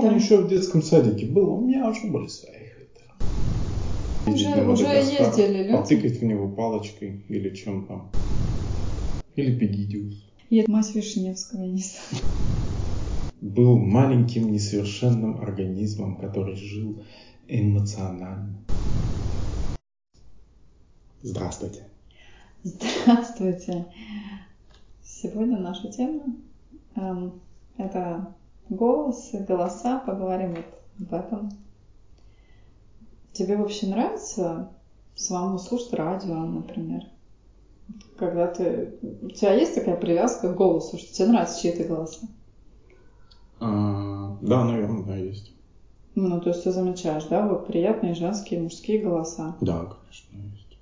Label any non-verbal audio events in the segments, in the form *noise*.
помню, да? еще в детском садике было, у меня уже были свои хейтеры. Уже- уже ездили люди. Потыкать в него палочкой или чем там. Или Пегидиус. И мать Вишневского, я не знаю. Был маленьким несовершенным организмом, который жил эмоционально. Здравствуйте. Здравствуйте. Сегодня наша тема эм, это голос, и голоса. Поговорим вот об этом. Тебе вообще нравится самому слушать радио, например? Когда ты... У тебя есть такая привязка к голосу, что тебе нравятся чьи-то голоса? А, да, наверное, да, есть. Ну, то есть ты замечаешь, да, вот приятные женские, мужские голоса. Да, конечно, есть.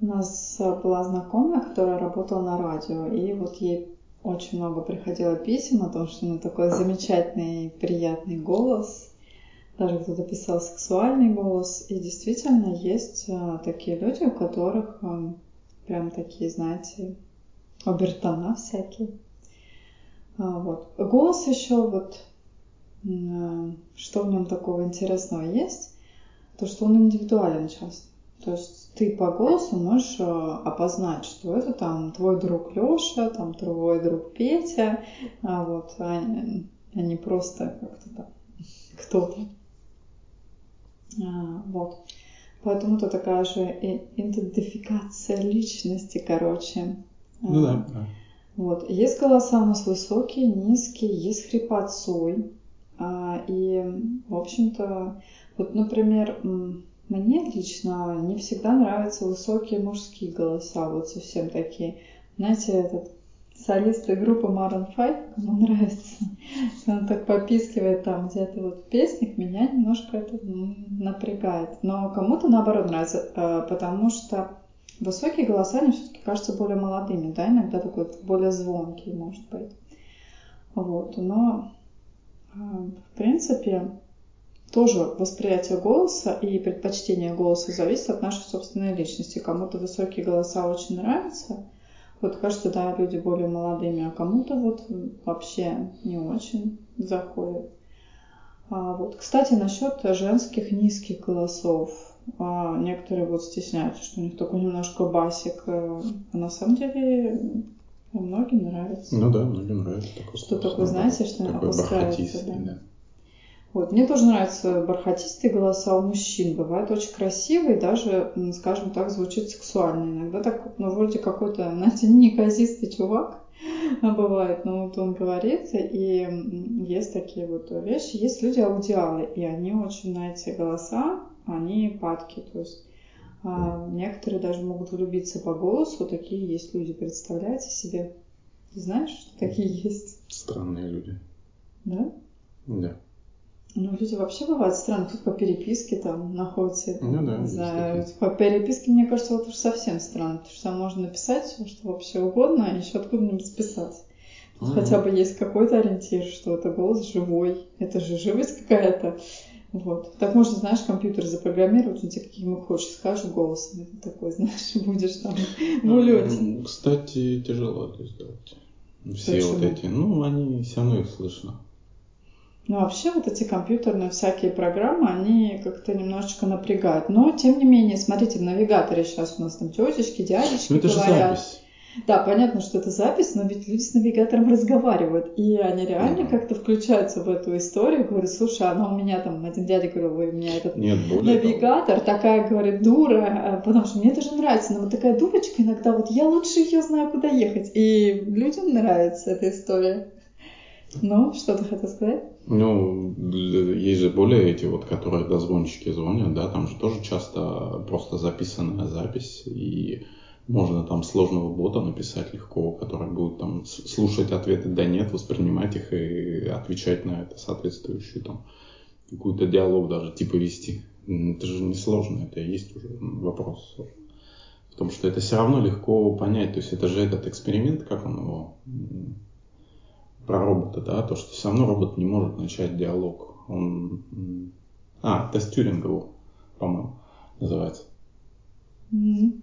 У нас была знакомая, которая работала на радио, и вот ей очень много приходило писем о том, что у нее такой замечательный, приятный голос. Даже кто-то писал сексуальный голос. И действительно есть э, такие люди, у которых э, прям такие, знаете, обертона всякие. А, Вот. Голос еще вот, э, что в нем такого интересного есть, то, что он индивидуален часто. То есть ты по голосу можешь э, опознать, что это там твой друг Леша, там твой друг Петя, а вот, а, а не просто как-то там *laughs* кто-то. А, вот. Поэтому это такая же идентификация личности, короче. Ну А, да, да. вот. Есть голоса у нас высокие, низкие, есть хрипотцой. А, И, в общем-то, вот, например, мне лично не всегда нравятся высокие мужские голоса, вот совсем такие. Знаете, этот солист группы Maroon 5, кому нравится, *laughs* он так попискивает там где-то вот в песнях, меня немножко это напрягает. Но кому-то наоборот нравится, э, потому что высокие голоса, они все-таки кажутся более молодыми, да, иногда такой более звонкий, может быть. Вот, но э, в принципе тоже восприятие голоса и предпочтение голоса зависит от нашей собственной личности. Кому-то высокие голоса очень нравятся, вот кажется, да, люди более молодыми, а кому-то вот вообще не очень заходит. А вот, кстати, насчет женских низких голосов. А, некоторые вот стесняются, что у них такой немножко басик. А на самом деле многим нравится. Ну да, многим нравится такой Что такое, наоборот. знаете, что такой опускается, да. да. Вот. Мне тоже нравятся бархатистые голоса у мужчин. Бывают очень красивые, даже, скажем так, звучит сексуально. Иногда так, ну, вроде какой-то, *laughs* знаете, неказистый чувак а бывает, но вот он говорит, и есть такие вот вещи. Есть люди аудиалы, и они очень на эти голоса, они падки. То есть а, некоторые даже могут влюбиться по голосу. Такие есть люди, представляете себе? Ты знаешь, что такие *laughs* есть? Странные люди. Да? Да. Ну, люди вообще бывают странные. Тут по переписке там находится. Ну да, не знаю, по переписке, мне кажется, вот уж совсем странно. Потому что там можно написать все, что вообще угодно, а еще откуда-нибудь списать. Тут Мгм. хотя бы есть какой-то ориентир, что это голос живой. Это же живость какая-то. Вот. Так можно, знаешь, компьютер запрограммировать, он тебе каким хочешь скажешь голосом. И ты такой, *laughs* знаешь, будешь там в улете. Ну, Кстати, тяжело это сделать. Все вот Почему? эти, ну, они все равно их слышно. Ну, вообще вот эти компьютерные всякие программы, они как-то немножечко напрягают. Но, тем не менее, смотрите, в навигаторе сейчас у нас там тетечки, дядечки Ну, это же говорят. запись. Да, понятно, что это запись, но ведь люди с навигатором разговаривают. И они реально Мгм. как-то включаются в эту историю, говорят, слушай, она у меня там, один дядя говорил, ой, у меня этот Нет, более того. навигатор, такая, говорит, дура, э, потому что мне тоже нравится, но вот такая дурочка иногда, вот я лучше ее знаю, куда ехать. И людям нравится эта история. Ну, что ты хотел сказать? Ну, есть же более эти вот, которые дозвончики звонят, да, там же тоже часто просто записанная запись, и можно там сложного бота написать легко, который будет там слушать ответы да-нет, воспринимать их и отвечать на это соответствующую там какую-то диалог даже типа вести. Это же не сложно, это есть уже вопрос. В том, что это все равно легко понять. То есть это же этот эксперимент, как он его, про робота, да, то, что все равно робот не может начать диалог. Он, а, тест Тюринга его, по-моему, называется. Мгм.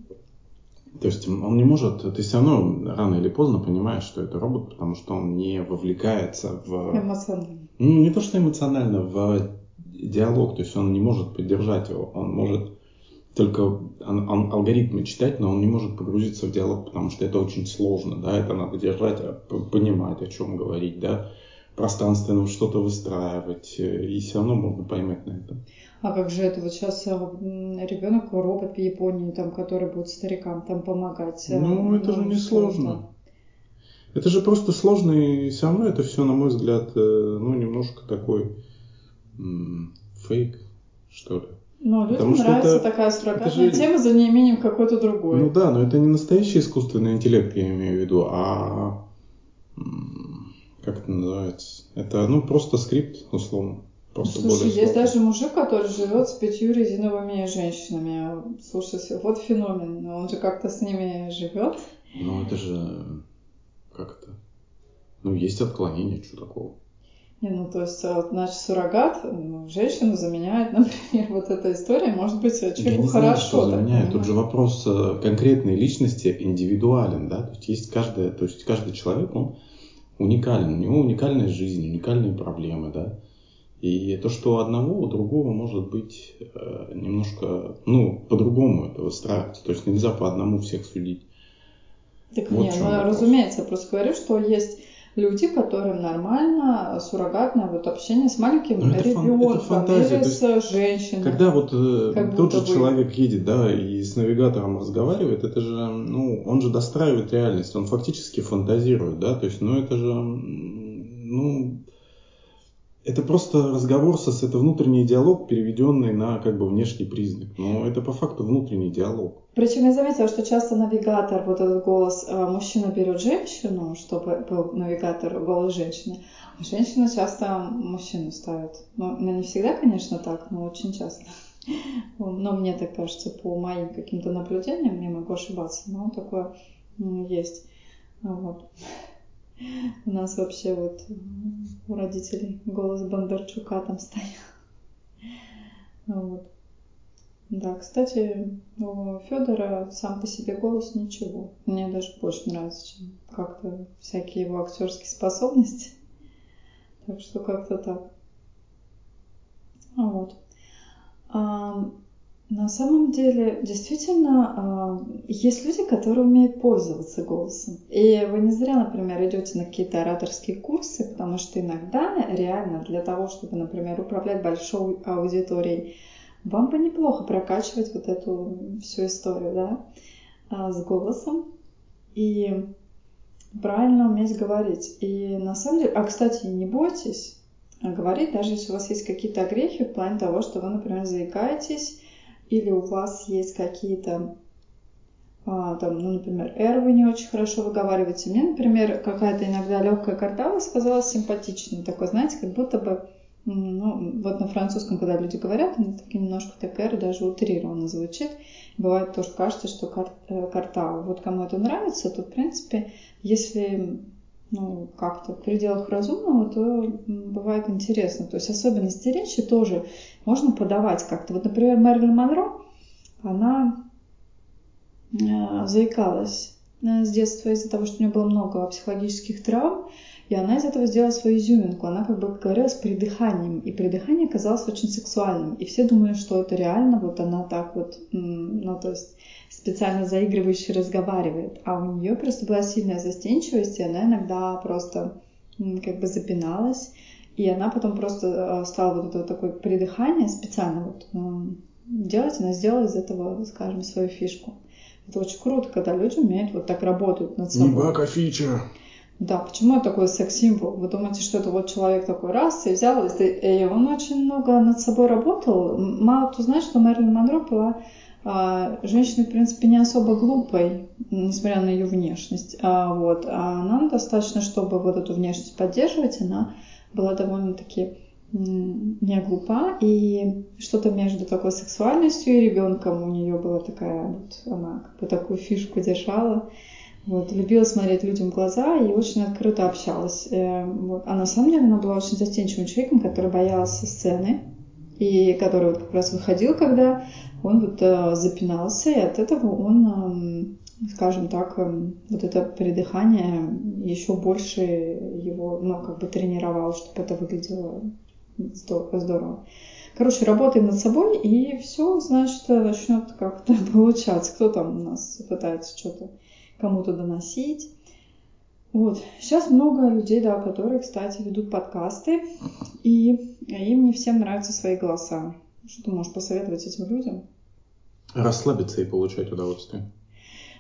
То есть он не может, ты все равно рано или поздно понимаешь, что это робот, потому что он не вовлекается в... Эмоционально. Ну, не то, что эмоционально, в диалог, то есть он не может поддержать его, он может только алгоритмы читать, но он не может погрузиться в диалог, потому что это очень сложно, да, это надо держать, а, понимать, о чем говорить, да, пространственно что-то выстраивать, э, и все равно можно поймать на этом. А как же это вот сейчас а, ребенок робот в Японии, там, который будет старикам там помогать? Э, ну, это ну, же не сложно. Это же просто сложно, и все равно это все, на мой взгляд, э, ну, немножко такой фейк, что ли. Ну, людям Потому нравится это, такая суррогатная же... тема за неимением какой-то другой. Ну да, но это не настоящий искусственный интеллект, я имею в виду, а как это называется? Это, ну, просто скрипт, условно. Просто Слушай, есть даже мужик, который живет с пятью резиновыми женщинами. Слушай, вот феномен. Он же как-то с ними живет. Ну, это же... Как это? Ну, есть отклонение, что такого? Не, ну то есть, а, значит, суррогат ну, женщину заменяет, *laughs* например, вот эта история, может быть, человеку Я не хорошо. Знаю, что заменяет. Тут же вопрос э, конкретной личности индивидуален, да, то есть есть каждая, то есть каждый человек, он уникален, у него уникальная жизнь, уникальные проблемы, да. И то, что у одного, у другого может быть э, немножко, ну, по-другому это выстраивается. То есть нельзя по одному всех судить. Так вот нет, ну, разумеется, я просто говорю, что есть люди, которым нормально суррогатное вот общение с маленьким Но ребенком фан, или с женщиной. Когда вот э, тот же бы... человек едет, да, и с навигатором разговаривает, это же, ну, он же достраивает реальность, он фактически фантазирует, да, то есть, ну, это же, ну, это просто разговор, со, это внутренний диалог, переведенный на как бы внешний признак. Но это по факту внутренний диалог. Причем я заметила, что часто навигатор, вот этот голос, э, мужчина берет женщину, чтобы был навигатор голос женщины, а женщина часто мужчину ставит. Ну, ну не всегда, конечно, так, но очень часто. Но мне так кажется, по моим каким-то наблюдениям, я могу ошибаться, но такое есть. Вот. У нас вообще вот у родителей голос Бондарчука там стоял. Вот. Да, кстати, у Федора сам по себе голос ничего. Мне даже больше нравится, чем как-то всякие его актерские способности. Так что как-то так. Вот. На самом деле, действительно, а, есть люди, которые умеют пользоваться голосом. И вы не зря, например, идете на какие-то ораторские курсы, потому что иногда реально для того, чтобы, например, управлять большой аудиторией, вам бы неплохо прокачивать вот эту всю историю, да, а, с голосом. И правильно уметь говорить. И на самом деле, а, кстати, не бойтесь говорить, даже если у вас есть какие-то огрехи в плане того, что вы, например, заикаетесь, или у вас есть какие-то а, там, ну, например, R вы не очень хорошо выговариваете. Мне, например, какая-то иногда легкая картавость казалась симпатичной. Такой, знаете, как будто бы, ну, вот на французском, когда люди говорят, они такие немножко так R даже утрированно звучит. Бывает тоже кажется, что кар, э, картава. Вот кому это нравится, то, в принципе, если ну, как-то в пределах разумного, то бывает интересно. То есть особенности речи тоже можно подавать как-то. Вот, например, Мэрилин Монро, она э, заикалась э, с детства из-за того, что у нее было много психологических травм, и она из этого сделала свою изюминку. Она как бы говорила с придыханием, и придыхание казалось очень сексуальным. И все думали, что это реально, вот она так вот, ну, то есть специально заигрывающе разговаривает, а у нее просто была сильная застенчивость, и она иногда просто как бы запиналась, и она потом просто э, стала вот это такое придыхание специально вот э, делать, она сделала из этого, скажем, свою фишку. Это очень круто, когда люди умеют вот так работать над собой. Небака фича. Да, почему это такой секс-символ? Вы думаете, что это вот человек такой раз и взял, и он очень много над собой работал. Мало кто знает, что Мэрилин Монро была а, женщина, в принципе, не особо глупой, несмотря на ее внешность. А, вот. а она достаточно, чтобы вот эту внешность поддерживать, она была довольно-таки не глупа, и что-то между такой сексуальностью и ребенком у нее была такая, вот она как бы такую фишку держала. Вот, любила смотреть людям в глаза и очень открыто общалась. Э, вот. А на самом деле она была очень застенчивым человеком, который боялся сцены, и который вот как раз выходил, когда он вот э, запинался, и от этого он скажем так, эм, вот это придыхание еще больше его, ну, как бы тренировал, чтобы это выглядело здорово. Короче, работаем над собой, и все, значит, начнет как-то *laughs* получаться. Кто там у нас пытается что-то кому-то доносить. Вот. Сейчас много людей, да, которые, кстати, ведут подкасты, и им не всем нравятся свои голоса. Что ты можешь посоветовать этим людям? Расслабиться и получать удовольствие.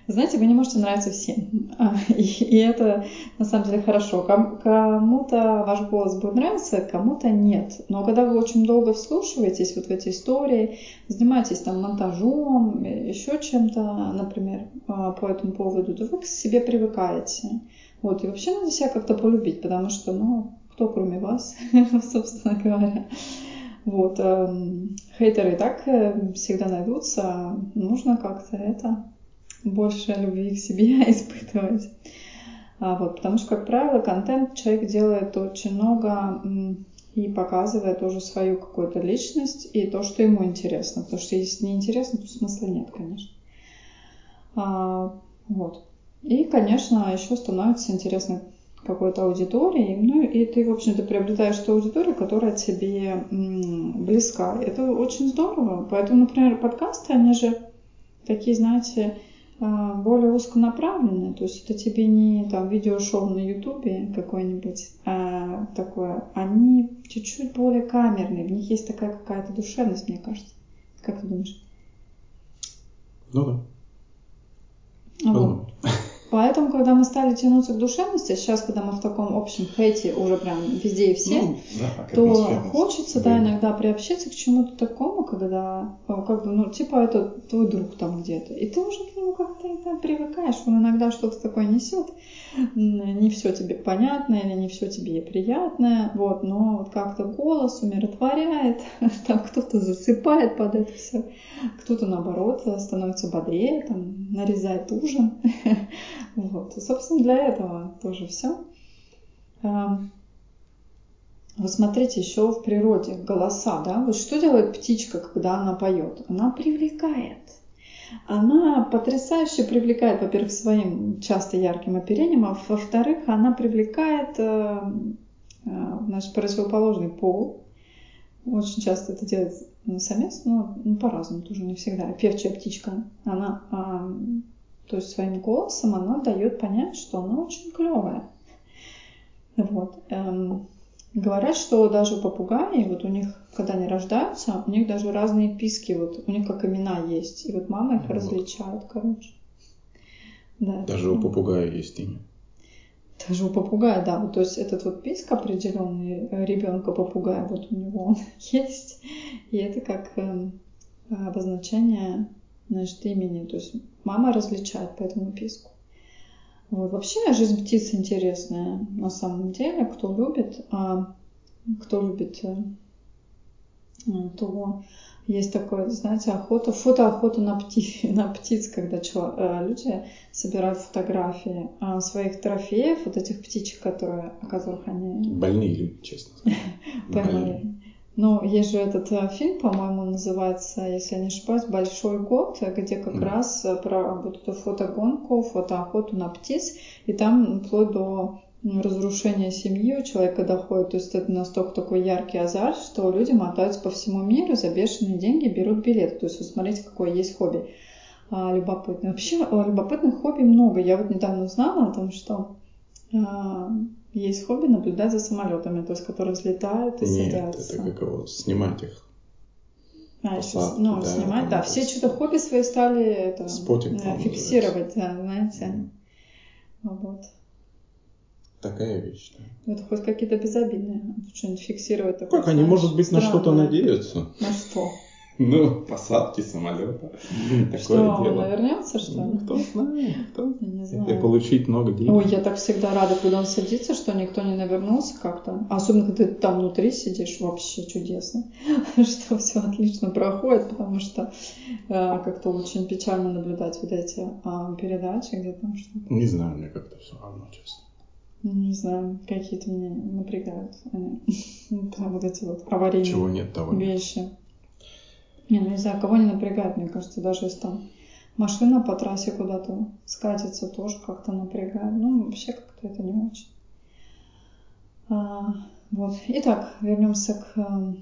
Знаете, вы не можете нравиться всем. А, и, это на самом деле хорошо. Кому-то ваш голос будет нравиться, кому-то нет. Но когда вы очень долго вслушиваетесь вот в эти истории, занимаетесь там монтажом, еще чем-то, например, а, по этому поводу, то вы к себе привыкаете. Вот. И вообще надо себя как-то полюбить, потому что, ну, кто кроме вас, *laughs* собственно говоря. Вот. Эм, хейтеры и так э, всегда найдутся. Нужно как-то это больше любви к себе *laughs* испытывать. А вот, потому что, как правило, контент человек делает очень много и показывает тоже свою какую-то личность и то, что ему интересно. Потому что если не то смысла нет, конечно. А, вот. И, конечно, еще становится интересно какой-то аудитории, ну и ты, в общем-то, приобретаешь ту аудиторию, которая тебе близка. Это очень здорово. Поэтому, например, подкасты, они же такие, знаете, а, более узконаправленные, то есть это тебе не там видеошоу на ютубе какое-нибудь, а такое, они чуть-чуть более камерные, в них есть такая какая-то душевность, мне кажется. Как ты думаешь? Ну да. Вот. Поэтому, когда мы стали тянуться к душевности, сейчас, когда мы в таком общем хейте уже прям везде и все, ну, да, то хочется, да, иногда приобщиться к чему-то такому, когда, как бы, ну, типа, это твой друг там где-то, и ты уже к нему как-то да, привыкаешь, он иногда что-то такое несет, не все тебе понятно или не все тебе приятное, вот, но вот как-то голос умиротворяет, *laughs* там кто-то засыпает под это все, кто-то, наоборот, становится бодрее, там, нарезает ужин, *laughs* Вот. Собственно, для этого тоже все. Вот смотрите, еще в природе голоса, да, вот что делает птичка, когда она поет? Она привлекает. Она потрясающе привлекает, во-первых, своим часто ярким оперением, а во-вторых, она привлекает э, э, значит, противоположный пол. Очень часто это делает самец, но ну, по-разному тоже не всегда. Певчая птичка, она то есть своим голосом она дает понять, что она очень клевая. Вот. Эм, говорят, что даже попугаи, вот у них, когда они рождаются, у них даже разные писки, вот у них как имена есть. И вот мама их вот. различает, короче. Да, даже у попугая есть имя. Даже у попугая, да. Вот, то есть этот вот писк определенный ребенка попугая, вот у него он *laughs* есть. И это как э, обозначение значит, имени. То есть мама различает по этому писку. Вот. Вообще жизнь птиц интересная на самом деле. Кто любит, а, кто любит, э, то есть такое, знаете, охота, фотоохота на, пти, *laughs* на птиц, когда э, люди собирают фотографии а, своих трофеев, вот этих птичек, которые, о которых они... Больные люди, честно *laughs* сказать. Поймали. Ну, есть же этот э, фильм, по-моему, называется, если я не ошибаюсь, «Большой год», где как mm. раз э, про вот эту фотогонку, фотоохоту на птиц, и там вплоть до разрушения семьи у человека доходит. То есть это настолько такой яркий азарт, что люди мотаются по всему миру, за бешеные деньги берут билет. То есть вы смотрите, какое есть хобби а, любопытное. Вообще любопытных хобби много. Я вот недавно узнала о том, что а, есть хобби наблюдать за самолетами, то есть которые взлетают и Нет, садятся. это как его, снимать их. А, Посадки, ну, да, снимать, да. Все что-то хобби свои стали это, Спотинг, э, фиксировать, да, знаете. Mm. Вот. Такая вещь, да. Это хоть какие-то безобидные. Что-нибудь фиксировать такое. Как они, может быть, странное. на что-то надеются? На что? Ну, посадки самолета. Что, он навернется, что ли? Ну, кто знает, кто не знаю. И получить много денег. Ой, я так всегда рада, когда он садится, что никто не навернулся как-то. Особенно, когда ты там внутри сидишь, вообще чудесно. *laughs* Что все отлично проходит, потому что э, как-то очень печально наблюдать вот эти э, передачи, где там что-то. Не знаю, мне как-то все равно, честно. Не знаю, какие-то меня напрягают они. *laughs* вот эти вот аварийные Чего нет, того вещи. Не, ну не знаю, кого не напрягает, мне кажется, даже если там машина по трассе куда-то скатится, тоже как-то напрягает. Ну, вообще как-то это не очень. А, вот. Итак, вернемся к э,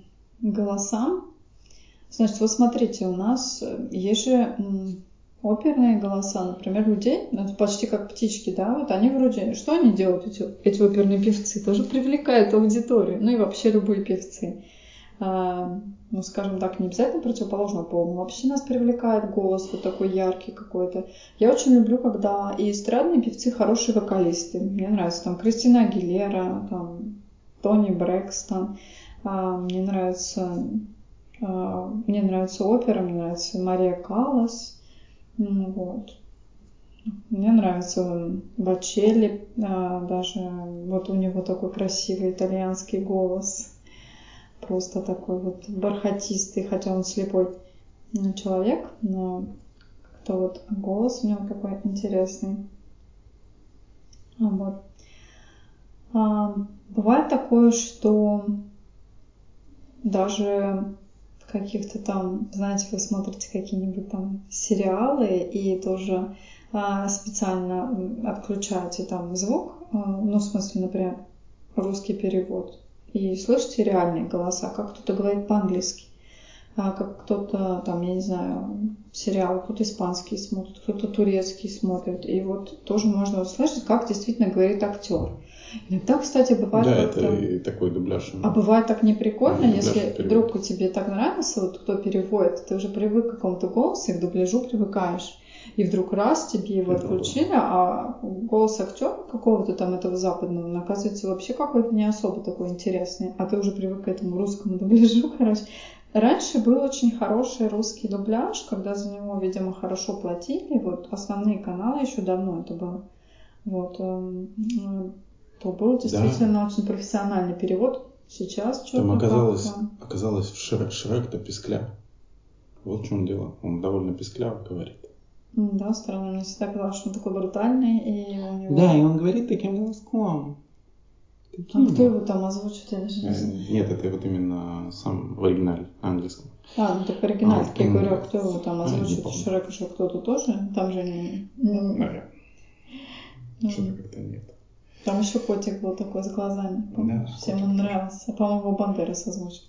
голосам. Значит, вот смотрите, у нас есть же оперные голоса, например, людей, ну, это почти как птички, да, вот они вроде, что они делают, эти, эти оперные певцы, тоже привлекают аудиторию, ну и вообще любые певцы. Ну, скажем так, не обязательно противоположного пола, вообще нас привлекает голос вот такой яркий какой-то. Я очень люблю, когда и эстрадные певцы хорошие вокалисты. Мне нравится там Кристина Агилера, там Тони Брэкстон, а, мне нравится а, мне нравится опера, мне нравится Мария Каллас, вот. Мне нравится Бачелли, а, даже вот у него такой красивый итальянский голос, просто такой вот бархатистый, хотя он слепой человек, но как-то вот голос у него такой интересный. Вот. А, бывает такое, что даже каких-то там, знаете, вы смотрите какие-нибудь там сериалы и тоже а, специально отключаете там звук, а, ну, в смысле, например, русский перевод, и слышите реальные голоса, как кто-то говорит по-английски, а, как кто-то там, я не знаю, сериал, кто-то испанский смотрит, кто-то турецкий смотрит, и вот тоже можно услышать, как действительно говорит актер. Иногда, кстати, бывает Да, это и такой дубляж. А бывает так неприкольно, если перевод. вдруг тебе так нравится, вот кто переводит, ты уже привык к какому-то голосу, и к дубляжу привыкаешь. И вдруг раз тебе его отключили, а голос актера какого-то там этого западного, он оказывается вообще какой-то не особо такой интересный, а ты уже привык к этому русскому дубляжу, *laughs* короче. Раньше был очень хороший русский дубляж, когда за него, видимо, хорошо платили. Вот основные каналы еще давно это было. Вот эм, то был действительно да. очень профессиональный перевод. Сейчас что-то Там оказалось, оказалось в Шрек, Шрек-то. Вот в чем дело. Он довольно пискляво говорит. Да, странно. Мне всегда казалось, что он такой брутальный. И у него... Да, и он говорит таким голоском. Таким. А кто его там озвучит? Я даже не э, знаю. Нет, это вот именно сам в оригинале английском. А, ну так в оригинале, а, я говорю, а кто его там озвучит? А, Шрек еще кто-то тоже? Там же не... Ну, наверное. Ну. Что-то как-то нет. Там еще котик был такой с глазами. Да, Всем котик. он нравился. По-моему, Бандерас озвучил.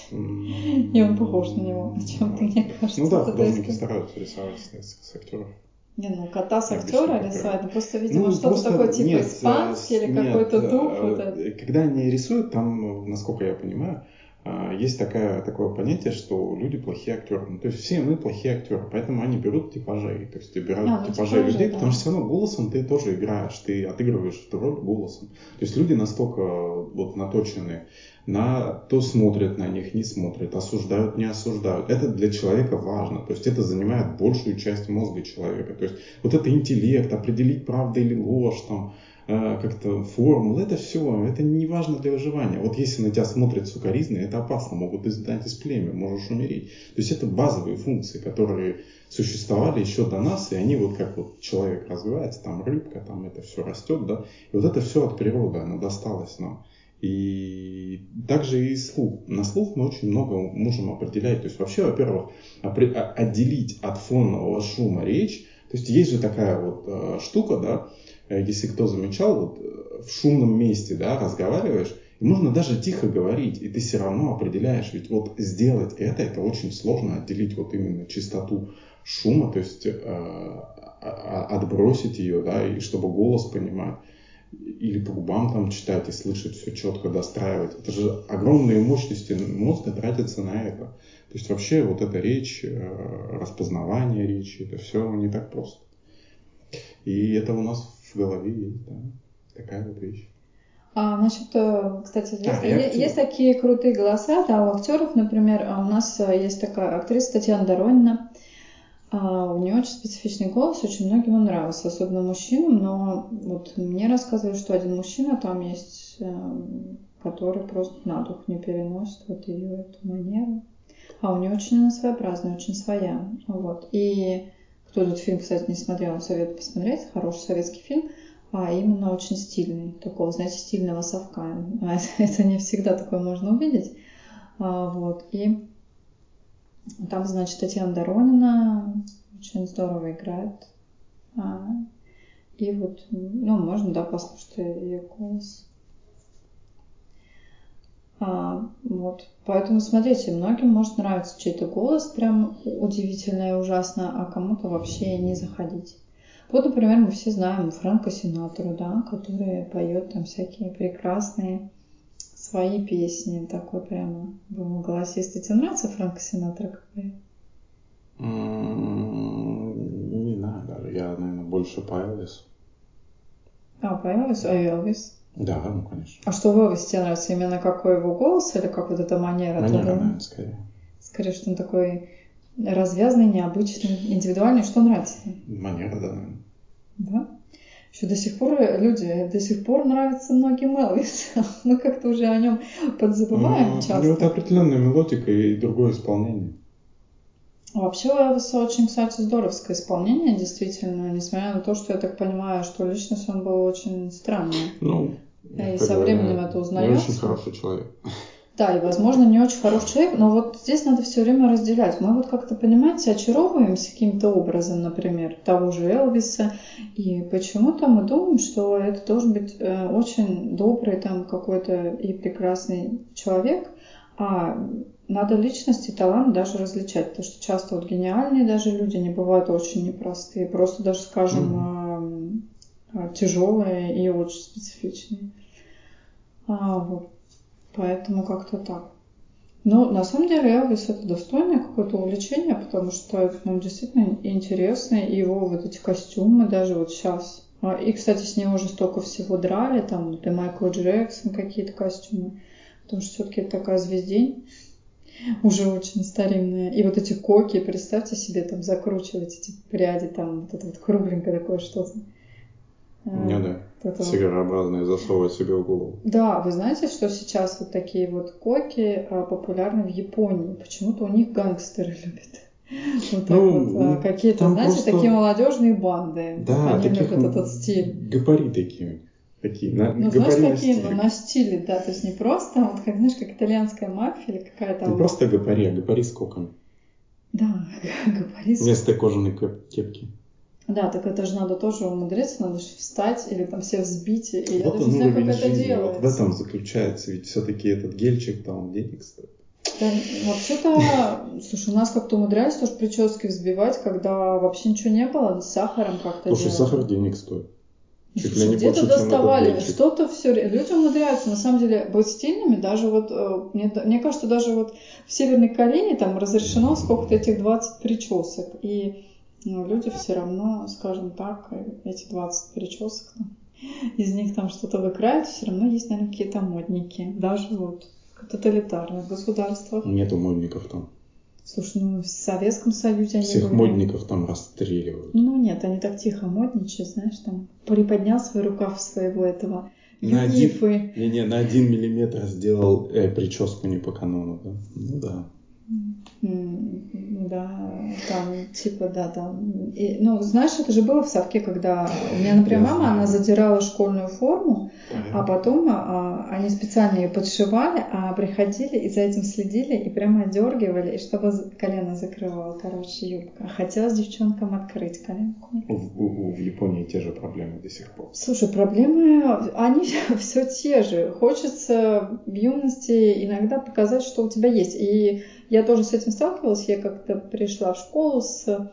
*laughs* И он похож на него. *laughs* Чем-то, мне кажется. Ну да, художники стараются рисовать с, актеров. Не, ну кота с актера рисовать, ну просто, видимо, ну, что-то такое типа нет, испанский или какой-то дух. Вот э. Когда они рисуют, там, насколько я понимаю, есть такая, такое понятие, что люди плохие актеры. Ну, то есть все мы плохие актеры, поэтому они берут типажей. То есть берут а, ну, типажей типажи, людей, да. потому что все равно голосом ты тоже играешь, ты отыгрываешь эту роль голосом. То есть люди настолько вот наточены на то смотрят на них, не смотрят, осуждают, не осуждают. Это для человека важно. То есть это занимает большую часть мозга человека. То есть вот это интеллект, определить правду или ложь, там, как-то формул, это все, это не важно для выживания. Вот если на тебя смотрят сукоризны, это опасно, могут изгнать из племя, можешь умереть. То есть это базовые функции, которые существовали еще до нас, и они вот как вот человек развивается, там рыбка, там это все растет, да, и вот это все от природы, оно досталось нам. И также и слух. На слух мы очень много можем определять. То есть вообще, во-первых, отделить от фонового шума речь. То есть есть же такая вот э, штука, да, если кто замечал, вот э, в шумном месте, да, разговариваешь, и можно даже тихо говорить, и ты все равно определяешь, ведь вот сделать это, это очень сложно, отделить вот именно чистоту шума, то есть э, отбросить ее, да, и чтобы голос понимать, или по губам там читать и слышать все четко, достраивать. Это же огромные мощности мозга тратятся на это. То есть вообще вот эта речь, э, распознавание речи, это все не так просто. И это у нас в голове есть, да, такая вот вещь. А, значит, э, кстати, есть, а, есть, есть такие крутые голоса, да, у актеров, например, а у нас э, есть такая актриса Татьяна Доронина, а, у нее очень специфичный голос, очень многим он нравился, особенно мужчинам, но вот мне рассказывают, что один мужчина там есть, эм, который просто на дух не переносит вот ее эту манеру. А у нее очень она своеобразная, очень своя. Вот. И кто этот фильм, кстати, не смотрел, советую посмотреть. Хороший советский фильм, а именно очень стильный. Такого, знаете, стильного совка. А *laughs* это, не всегда такое можно увидеть. А, вот. И там, значит, Татьяна Доронина, очень здорово играет. А, и вот, ну, можно, да, послушать ее голос. А, вот. Поэтому смотрите, многим может нравиться чей-то голос, прям удивительно и ужасно, а кому-то вообще не заходить. Вот, например, мы все знаем Фрэнка Синатру, да, который поет там всякие прекрасные свои песни, такой прямо голосистый. Тебе нравится Фрэнк Синатра как поет? Не знаю даже, я, наверное, больше по Элвису. А, по Элвису? А Элвис? Да, ну конечно. А что в Элвисе тебе нравится? Именно какой его голос или как вот эта манера? Манера, туда? наверное, скорее. Скорее, что он такой развязный, необычный, индивидуальный. Что нравится? Манера, да, наверное. Да? Еще до сих пор люди, до сих пор нравится многим Элвис. *laughs* Мы как-то уже о нем подзабываем ну, часто. У него это определенная мелодика и другое исполнение. Вообще у Элвиса очень, кстати, здоровское исполнение, действительно, несмотря на то, что я так понимаю, что личность он был очень странный. Ну, и со временем это узнается. очень хороший человек. Да, и, возможно, не очень хороший человек, но вот здесь надо все время разделять. Мы вот как-то, понимаете, очаровываемся каким-то образом, например, того же Элвиса, и почему-то мы думаем, что это должен быть э, очень добрый там какой-то и прекрасный человек, а надо личность и талант даже различать, потому что часто вот гениальные даже люди не бывают очень непростые, просто даже, скажем, mm-hmm. тяжелые и очень специфичные. А, вот. Поэтому как-то так. Но на самом деле Элвис это достойное какое-то увлечение, потому что ну, действительно интересно, и его вот эти костюмы даже вот сейчас. А, и, кстати, с него уже столько всего драли, там, для Майкла Джексона какие-то костюмы, потому что все-таки это такая звездень уже очень старинная. И вот эти коки, представьте себе, там закручивать эти пряди, там вот это вот кругленькое такое что-то. Не, да. Это Сигарообразные засовывать себе в голову. Да, вы знаете, что сейчас вот такие вот коки а, популярны в Японии? Почему-то у них гангстеры *laughs* любят. Вот так ну, вот, а, какие-то, знаете, просто... такие молодежные банды. Да, Они таких любят этот стиль. Габариты такие. На, ну, знаешь, какие, ну, на стиле, да, то есть не просто, вот как, знаешь, как итальянская мафия или какая-то... Не просто гапари, а гапари с коками. Да, *laughs* гапари с Вместо кожаной кепки. Да, так это же надо тоже умудриться, надо же встать или там все взбить. И вот я даже не знаю, как это жизни, делается. Вот в этом заключается, ведь все-таки этот гельчик там денег стоит. Да, вообще-то, *laughs* слушай, у нас как-то умудрялись тоже прически взбивать, когда вообще ничего не было, с сахаром как-то Слушай, делали. сахар денег стоит. Где-то доставали, что-то все. Люди умудряются, на самом деле, быть стильными. Даже вот, э, мне, мне кажется, даже вот в Северной Корее там разрешено сколько-то этих 20 причесок. И но люди все равно, скажем так, эти 20 причесок, там, из них там что-то выкрают, все равно есть, наверное, какие-то модники. Даже вот в тоталитарных государствах. Нету модников там. Слушай, ну в Советском Союзе они Всех были... модников там расстреливают. Ну нет, они так тихо модничают, знаешь, там приподнял свой рукав своего этого на один, не, не, на один миллиметр сделал э, прическу не по канону, да? Ну да. Да, там, типа, да, там. И, ну, знаешь, это же было в совке, когда у меня, например, мама, она задирала школьную форму, а потом а, они специально ее подшивали, а приходили и за этим следили и прямо одергивали, и чтобы колено закрывало, короче, юбка. Хотелось девчонкам открыть коленку. В, в, в Японии те же проблемы до сих пор. Слушай, проблемы, они *laughs* все те же. Хочется в юности иногда показать, что у тебя есть. И я тоже с этим сталкивалась. Я как-то пришла в школу с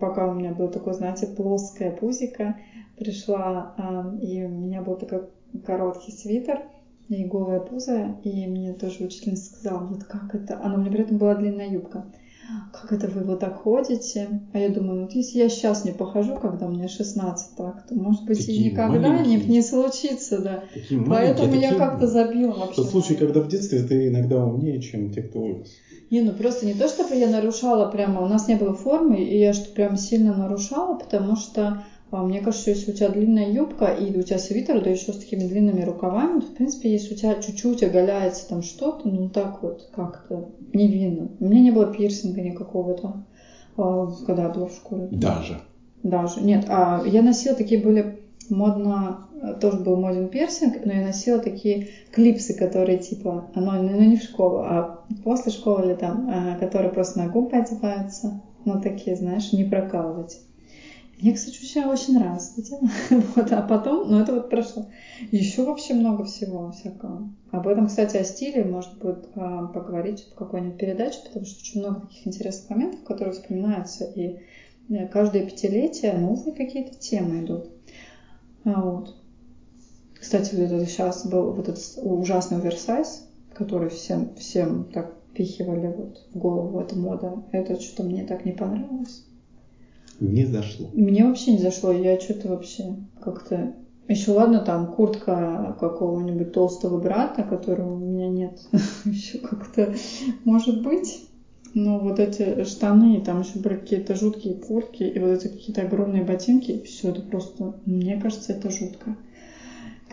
пока у меня было такое, знаете, плоское пузико, пришла, а, и у меня был такой короткий свитер и голая пузо, и мне тоже учительница сказала, вот как это, она у меня при этом была длинная юбка, как это вы вот так ходите? А я думаю, вот если я сейчас не похожу, когда мне 16, так, то, может быть, такие и никогда не, не случится, да. Такие Поэтому я как-то забила вообще. Тот случай, когда в детстве ты иногда умнее, чем те, кто вырос. Не, ну просто не то, чтобы я нарушала прямо, у нас не было формы, и я что прям сильно нарушала, потому что а, мне кажется, если у тебя длинная юбка и у тебя свитер, да еще с такими длинными рукавами, то, в принципе, если у тебя чуть-чуть оголяется там что-то, ну так вот как-то не видно. У меня не было пирсинга никакого там, когда я была в школе. Даже? Даже. Нет, а я носила такие были модно, тоже был моден пирсинг, но я носила такие клипсы, которые типа, ну, ну не в школу, а после школы или там, а, которые просто на губы одеваются. Ну, такие, знаешь, не прокалывать. Мне, кстати, очень, очень нравится это дело. вот, а потом, ну это вот прошло. Еще вообще много всего всякого. Об этом, кстати, о стиле может быть а, поговорить в какой-нибудь передаче, потому что очень много таких интересных моментов, которые вспоминаются. И э, каждое пятилетие новые какие-то темы идут. А, вот. Кстати, вот это сейчас был вот этот ужасный оверсайз, который всем, всем так впихивали вот в голову, эта мода. Это что-то мне так не понравилось. Не зашло. Мне вообще не зашло. Я что-то вообще как-то... Еще ладно, там куртка какого-нибудь толстого брата, которого у меня нет. *laughs* Еще как-то может быть. Но вот эти штаны, там еще были какие-то жуткие куртки, и вот эти какие-то огромные ботинки, все это просто, мне кажется, это жутко.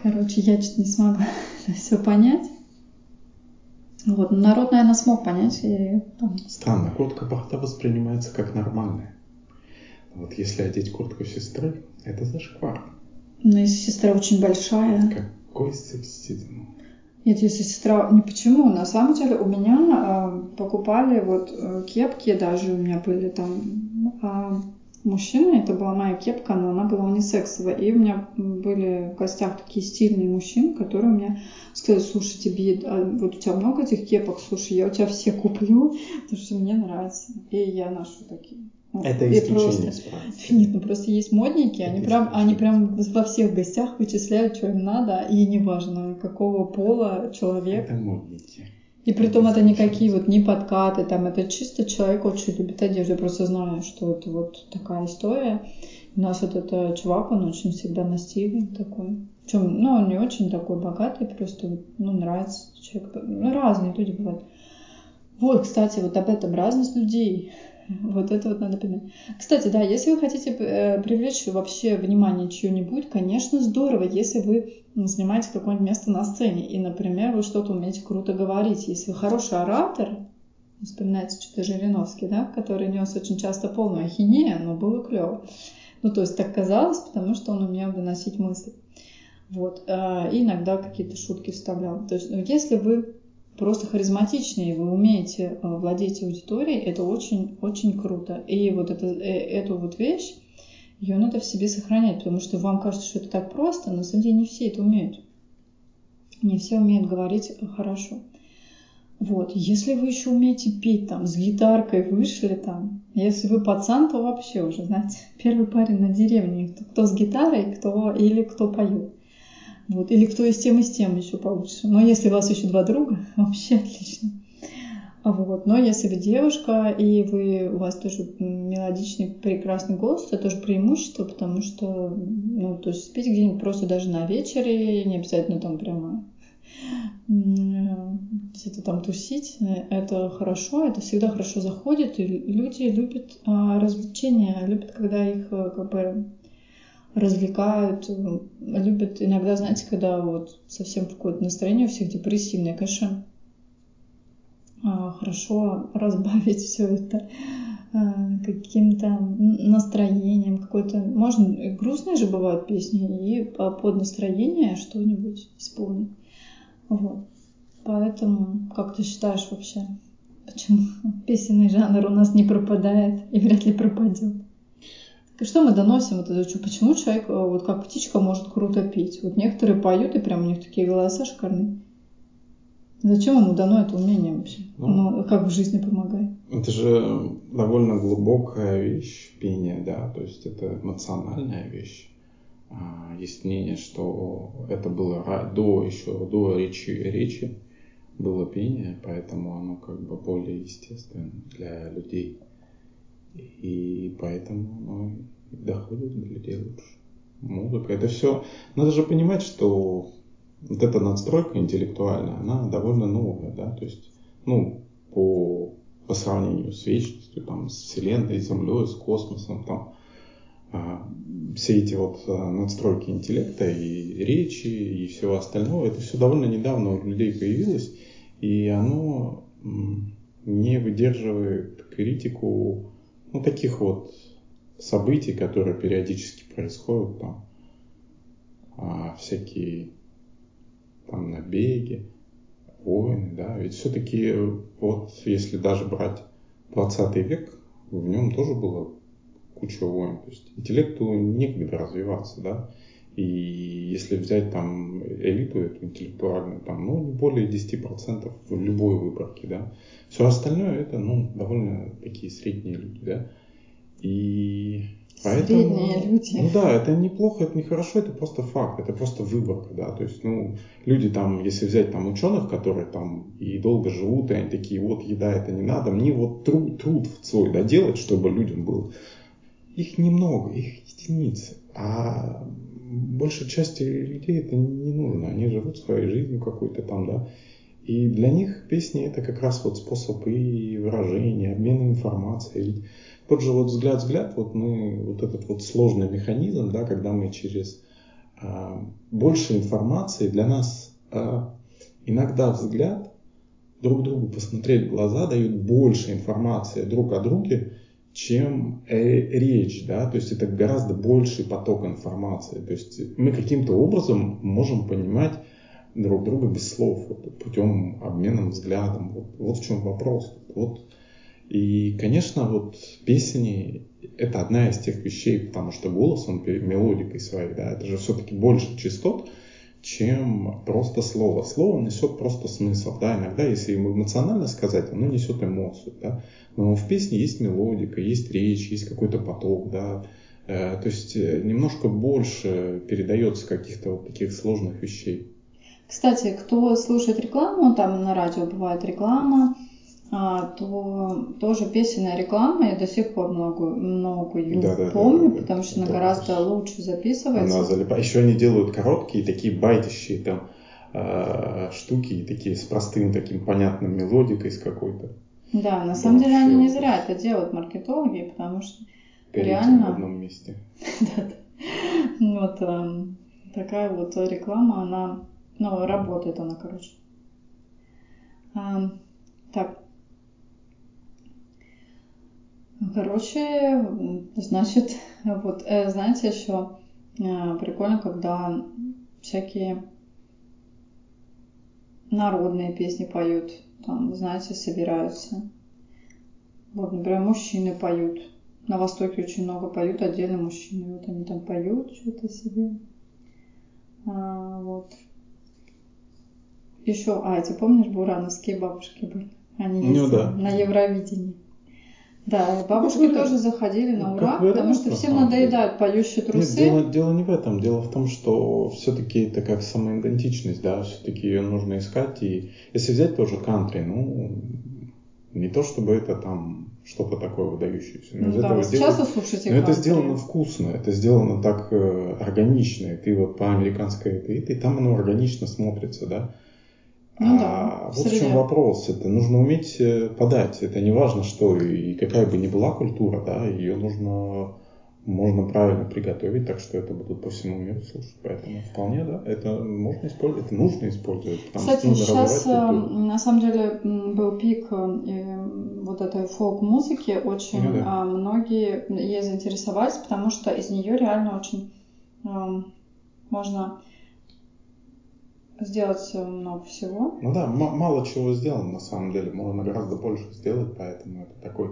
Короче, я чуть не смогла *laughs* все понять. Вот, народ, наверное, смог понять. И, там... Странно, куртка брата воспринимается как нормальная. Вот если одеть куртку сестры, это зашквар. Но если сестра очень большая. Какой сексизм? Нет, если сестра... Не почему. На самом деле у меня э, покупали вот э, кепки, даже у меня были там э, мужчины. Это была моя кепка, но она была унисексовая. И у меня были в гостях такие стильные мужчины, которые меня сказали, слушай, тебе, а вот у тебя много этих кепок, слушай, я у тебя все куплю, потому что мне нравится. И я ношу такие. Это исключение просто... *laughs* Нет, ну просто есть модники, они прям, они прям во всех гостях вычисляют, что им надо, и неважно, какого пола человек. Это модники. И при том это никакие вот не подкаты, там это чисто человек очень любит одежду. Я просто знаю, что это вот такая история. У нас вот этот чувак, он очень всегда на стиле такой. Причем, ну, он не очень такой богатый, просто, ну, нравится человек. Ну, разные люди бывают. Вот, кстати, вот об этом разность людей. Вот это вот надо понимать. Кстати, да, если вы хотите э, привлечь вообще внимание чье-нибудь, конечно, здорово, если вы занимаете какое-нибудь место на сцене, и, например, вы что-то умеете круто говорить. Если вы хороший оратор, вспоминается что-то Жириновский, да, который нес очень часто полную ахинею, но было клево. Ну, то есть так казалось, потому что он умел доносить мысли. Вот. Э, и иногда какие-то шутки вставлял. То есть, ну, если вы просто харизматичнее, вы умеете э, владеть аудиторией, это очень-очень круто. И вот это, э, эту вот вещь, ее надо в себе сохранять, потому что вам кажется, что это так просто, но на самом деле не все это умеют. Не все умеют говорить хорошо. Вот, если вы еще умеете петь там, с гитаркой вышли там, если вы пацан, то вообще уже, знаете, *laughs* первый парень на деревне, кто, кто с гитарой, кто или кто поет. Вот. Или кто и с тем, и с тем еще получше. Но если у вас еще два друга, *laughs* вообще отлично. Вот. Но если вы девушка, и вы, у вас тоже мелодичный, прекрасный голос, это тоже преимущество, потому что, ну, то есть спеть где-нибудь просто даже на вечере, не обязательно там прямо где-то там тусить, это хорошо, это всегда хорошо заходит, и люди любят а, развлечения, любят, когда их э, как бы развлекают, любят иногда, знаете, когда вот совсем какое-то настроение у всех депрессивное, конечно, а, хорошо разбавить все это а, каким-то настроением, какой-то, можно, грустные же бывают песни, и под настроение что-нибудь исполнить. Вот. Поэтому, как ты считаешь вообще, почему *laughs* песенный жанр у нас не пропадает и вряд ли пропадет? Что мы доносим? Вот это, почему человек, э, вот как птичка, может круто петь? Вот некоторые поют, и прям у них такие голоса шикарные. Зачем ему дано это умение вообще? Ну, Оно как в жизни помогает? Это же довольно глубокая вещь, пение, да, то есть это эмоциональная вещь. А, есть мнение, что это было до еще до речи, речи было пение, поэтому оно как бы более естественно для людей. И поэтому оно доходит до людей лучше. Музыка, это все. Надо же понимать, что вот эта надстройка интеллектуальная, она довольно новая, да, то есть, ну, по, по сравнению с вечностью, там, с Вселенной, с Землей, с космосом, там, а, все эти вот а, надстройки интеллекта и речи и всего остального, это все довольно недавно у людей появилось, и оно не выдерживает критику ну, таких вот событий, которые периодически происходят, там, а, всякие там набеги, войны, да, ведь все-таки вот если даже брать 20 век, в нем тоже было куча войн. То есть интеллекту некогда развиваться, да. И если взять там элиту эту интеллектуальную, там, ну, не более 10% в любой выборке, да. Все остальное это, ну, довольно такие средние люди, да. И Поэтому, Средние люди. Ну да, это неплохо, это не хорошо, это просто факт, это просто выборка, да, то есть, ну, люди там, если взять там ученых, которые там и долго живут, и они такие, вот еда это не надо, мне вот труд, труд свой доделать, чтобы людям было. Их немного, их единицы, а большей части людей это не нужно, они живут своей жизнью какой-то там, да, и для них песни это как раз вот способ и выражения, обмена информацией. Ведь тот же вот взгляд-взгляд, вот мы, вот этот вот сложный механизм, да, когда мы через а, больше информации, для нас а, иногда взгляд друг другу посмотреть в глаза дает больше информации друг о друге, чем э, речь, да, то есть это гораздо больший поток информации, то есть мы каким-то образом можем понимать друг друга без слов, вот, путем обмена взглядом. Вот, вот в чем вопрос. Вот. И, конечно, вот песни – это одна из тех вещей, потому что голос, он мелодикой своей, да, это же все-таки больше частот, чем просто слово. Слово несет просто смысл, да, иногда, если ему эмоционально сказать, оно несет эмоцию, да, но в песне есть мелодика, есть речь, есть какой-то поток, да, э, то есть э, немножко больше передается каких-то вот таких сложных вещей. Кстати, кто слушает рекламу, там на радио бывает реклама, то тоже песенная реклама, я до сих пор много, много ее да, да, помню, да, потому что она гораздо лучше записывается. Она залипает. Еще они делают короткие, такие байтящие там э, штуки, такие с простым таким понятным мелодикой с какой-то. Да, на самом деле они не зря это делают, маркетологи, потому что Горите реально... в одном месте. *laughs* Вот эм, такая вот реклама, она ну, работает она, короче. А, так. Короче, значит, *laughs* вот, э, знаете, еще э, прикольно, когда всякие народные песни поют, там, знаете, собираются. Вот, например, мужчины поют. На Востоке очень много поют отдельно мужчины. Вот они там поют что-то себе. А, вот. Еще, а, ты помнишь, бурановские бабушки были? Они ну ездили ну, да. на Евровидении. Да, бабушки ну, тоже заходили на ура, вариант, потому что всем надоедают поющие трусы. Нет, дело, дело не в этом. Дело в том, что все-таки это как самоидентичность, да, все-таки ее нужно искать. И если взять тоже кантри, ну, не то чтобы это там что-то такое выдающееся. Но ну, да, вы делают... часто слушаете Но это сделано вкусно, это сделано так э, органично. И ты вот по американской это, и там оно органично смотрится, да. Ну а да. Вот в чем вопрос. Это нужно уметь э, подать. Это не важно, что и какая бы ни была культура, да, ее нужно можно правильно приготовить, так что это будут по всему миру слушать. Поэтому вполне, да, это можно использовать, это нужно использовать. Кстати, сейчас э, на самом деле был пик э, вот этой фолк-музыки. Очень ну, да. многие ей заинтересовались, потому что из нее реально очень можно сделать много всего. Ну да, мало чего сделано на самом деле, можно гораздо больше сделать, поэтому это такой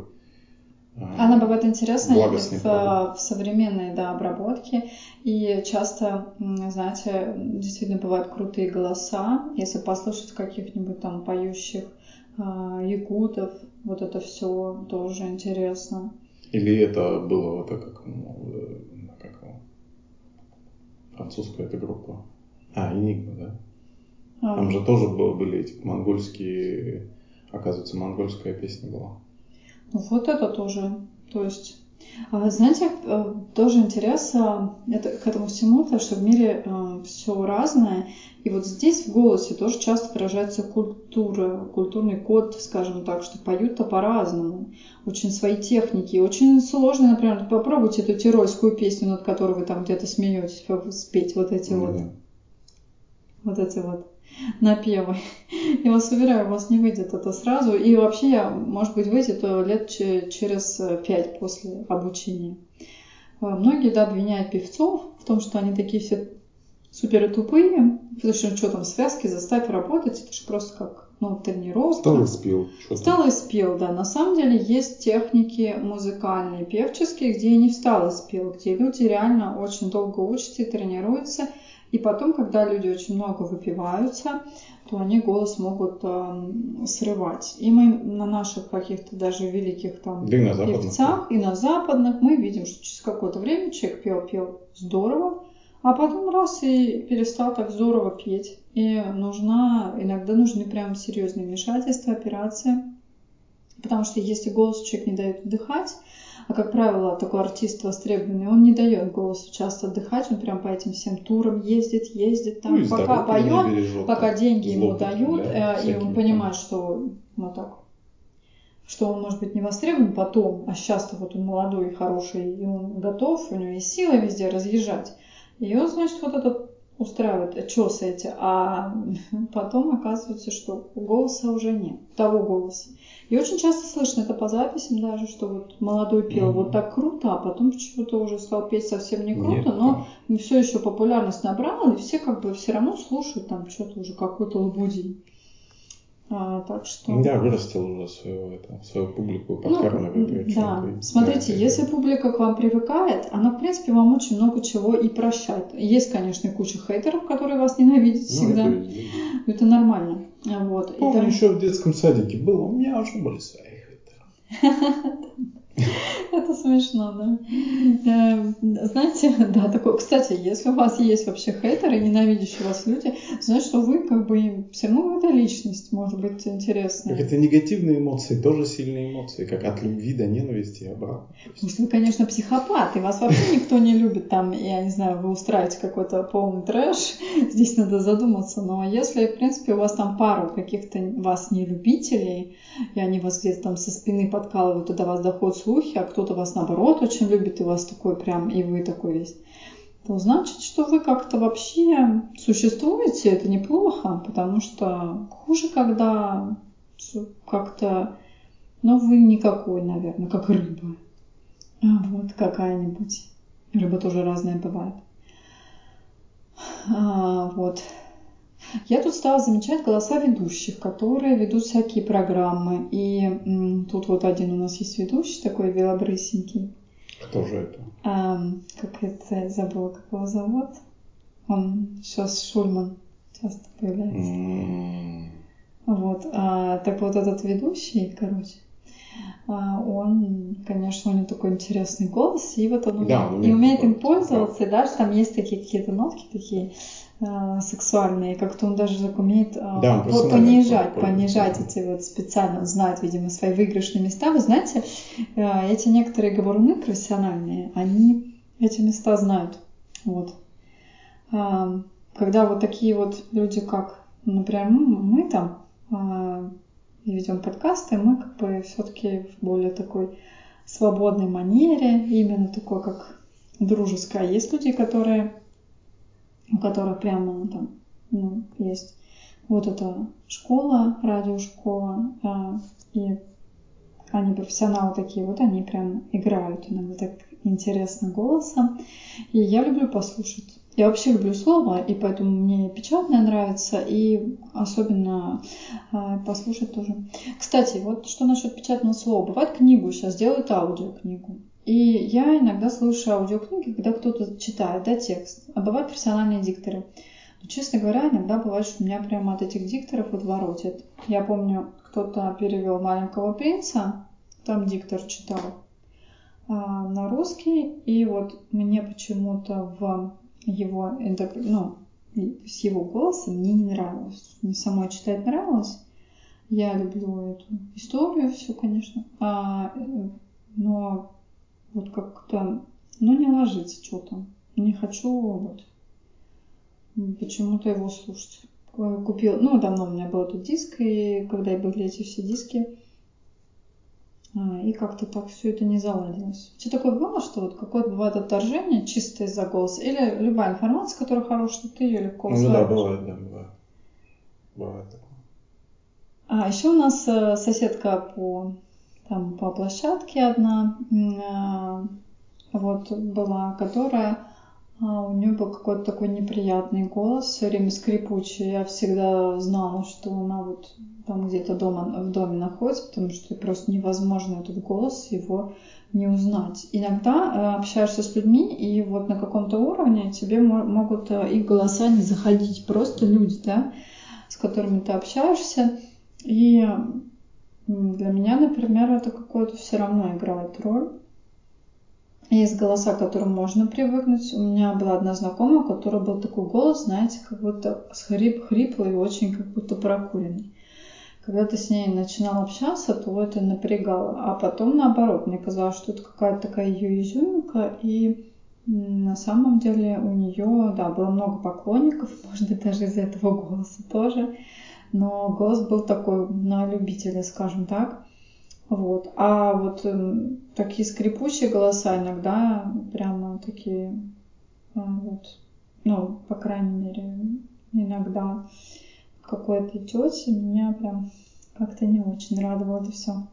а, она бывает интересна и в, в современной да, обработке. И часто, знаете, действительно бывают крутые голоса. Если послушать каких-нибудь там поющих э, якутов, вот это все тоже интересно. Или это было вот это как, ну, э, как французская эта группа. А, Энигма, да? А. Там же тоже были эти монгольские, оказывается, монгольская песня была. Ну вот это тоже, то есть а, знаете, э, тоже интерес это, к этому всему, потому что в мире э, все разное. И вот здесь в голосе тоже часто выражается культура, культурный код, скажем так, что поют-то по-разному. Очень свои техники. Очень сложно, например, попробуйте эту тирольскую песню, над которой вы там где-то смеетесь, спеть вот эти ну, вот. Вот эти вот напевы. Я вас уверяю, у вас не выйдет это сразу. И вообще, я, может быть, выйдет лет через пять после обучения. А, многие да, обвиняют певцов в том, что они такие все супер тупые, потому что что там связки заставь работать, это же просто как ну, тренировка. Встал и спел. Встал и спел, да. На самом деле есть техники музыкальные, певческие, где не встал и спел, где люди реально очень долго учатся и тренируются. И потом, когда люди очень много выпиваются, то они голос могут э, срывать. И мы на наших каких-то даже великих там Да и на западных. певцах и на западных мы видим, что через какое-то время человек пел, пел здорово, а потом раз и перестал так здорово петь. И нужна, иногда нужны прям серьезные вмешательства, операции. Потому что если голос человек не дает вдыхать, а как правило такой артист востребованный, он не дает голосу часто отдыхать, он прям по этим всем турам ездит, ездит там, Ну, пока поет, бережет, пока там, деньги ему дают, э, и он там. понимает, что вот так, что он может быть не востребован потом, а сейчас-то вот он молодой и хороший, и он готов, у него есть силы везде разъезжать. И он, значит, вот этот устраивает чесы эти, а *laughs* потом оказывается, что голоса уже нет, того голоса. И очень часто слышно это по записям даже, что вот молодой пел Мгм. вот так круто, а потом почему-то уже стал петь совсем не круто, Нет, но все еще популярность набрал, и все как бы все равно слушают там что-то уже какой-то лабудий. А, так что... Да, вырастил уже свою, это, свою публику, Ну, подкармливает ее да. и Смотрите, да, если публика к вам привыкает, она, в принципе, вам очень много чего и прощает. Есть, конечно, куча хейтеров, которые вас ненавидят ну, всегда. это везде. Это нормально. Вот. И Помню, там- еще в детском садике был, у меня уже были свои хейтеры. *laughs* Это смешно, да. Э, Знаете, *laughs* да, такое. Кстати, если у вас есть вообще хейтеры, ненавидящие вас люди, значит, что вы как бы им все равно это личность, может быть, интересная. Как это негативные эмоции, тоже сильные эмоции, как от любви до ненависти и обратно. То есть, Может, вы, конечно, психопат, и вас вообще никто не любит, там, я не знаю, вы устраиваете какой-то полный трэш, *laughs* здесь надо задуматься, но если, в принципе, у вас там пару каких-то вас нелюбителей, и они вас где-то там со спины подкалывают, и до вас доходят слухи, а кто-то вас, наоборот, очень любит, и вас такой прям, и вы такой весь, то значит, что вы как-то вообще существуете, это неплохо, потому что хуже, когда как-то, ну, вы никакой, наверное, как рыба. А, вот какая-нибудь. Рыба тоже разная бывает. А, вот. Я тут стала замечать голоса ведущих, которые ведут всякие программы. И м, тут вот один у нас есть ведущий, такой белобрысенький. Кто же это? Ам, как это, я забыла, как его зовут. Он сейчас Шульман часто появляется. М, Вот, а, так вот этот ведущий, короче, а, он, конечно, у него такой интересный голос, и вот он умеет, Да, он и умеет умеет им пользоваться, пользоваться, и даже там есть такие какие-то нотки такие а, сексуальные, как-то он даже так умеет а, Да, он понижать, понижать эти вот специально, он знает, видимо, свои выигрышные места. Вы знаете, а, эти некоторые говоруны профессиональные, они эти места знают, вот. А, Когда вот такие вот люди, как, например, мы, мы там а, ведем подкасты, мы как бы все-таки в более такой свободной манере, именно такой как дружеская. Есть люди, которые, у которых прямо там ну, есть вот эта школа, радиошкола, а, и они профессионалы такие, вот они прям играют иногда так интересно голосом. И я люблю послушать. Я вообще люблю слово, и поэтому мне печатное нравится, и особенно э, послушать тоже. Кстати, вот что насчет печатного слова. Бывает книгу сейчас делают аудиокнигу. И я иногда слушаю аудиокниги, когда кто-то читает да, текст. А бывают профессиональные дикторы. Но, честно говоря, иногда бывает, что меня прямо от этих дикторов отворотит. Я помню, кто-то перевел «Маленького принца», там диктор читал а, на русский, и вот мне почему-то в его, ну, с его голосом мне не нравилось. Мне самой читать нравилось. Я люблю эту историю, все, конечно. А, но вот как-то, ну, не ложится что-то. Не хочу вот почему-то его слушать. Ку- Купил, ну, давно у меня был этот диск, и когда были эти все диски, а, и как-то так все это не заладилось. У тебя такое бывало, что вот какое-то бывает отторжение чисто из-за голоса? Или любая информация, которая хорошая, ты ее легко Ну да, бывает, да, бывает. Бывает такое. А еще у нас э, соседка по, там, по площадке одна а, вот была, которая А у нее был какой-то такой неприятный голос, все время скрипучий. Я всегда знала, что она вот там где-то дома, в доме находится, потому что просто невозможно этот голос его не узнать. Иногда э, общаешься с людьми, и вот на каком-то уровне тебе могут э, их голоса не заходить. Просто люди, да, с которыми ты общаешься. И для меня, например, это какое-то все равно играет роль. Есть голоса, к которым можно привыкнуть. У меня была одна знакомая, у которой был такой голос, знаете, как будто хрип, хриплый очень как будто прокуренный. Когда ты с ней начинал общаться, то это напрягало. А потом наоборот, мне казалось, что это какая-то такая ее изюминка, и на самом деле у нее, да, было много поклонников, *laughs* может быть, даже из этого голоса тоже. Но голос был такой на любителя, скажем так. Вот. А вот э, такие скрипучие голоса иногда прямо такие, э, вот, ну, по крайней мере, иногда какой-то тете меня прям как-то не очень радовало это все.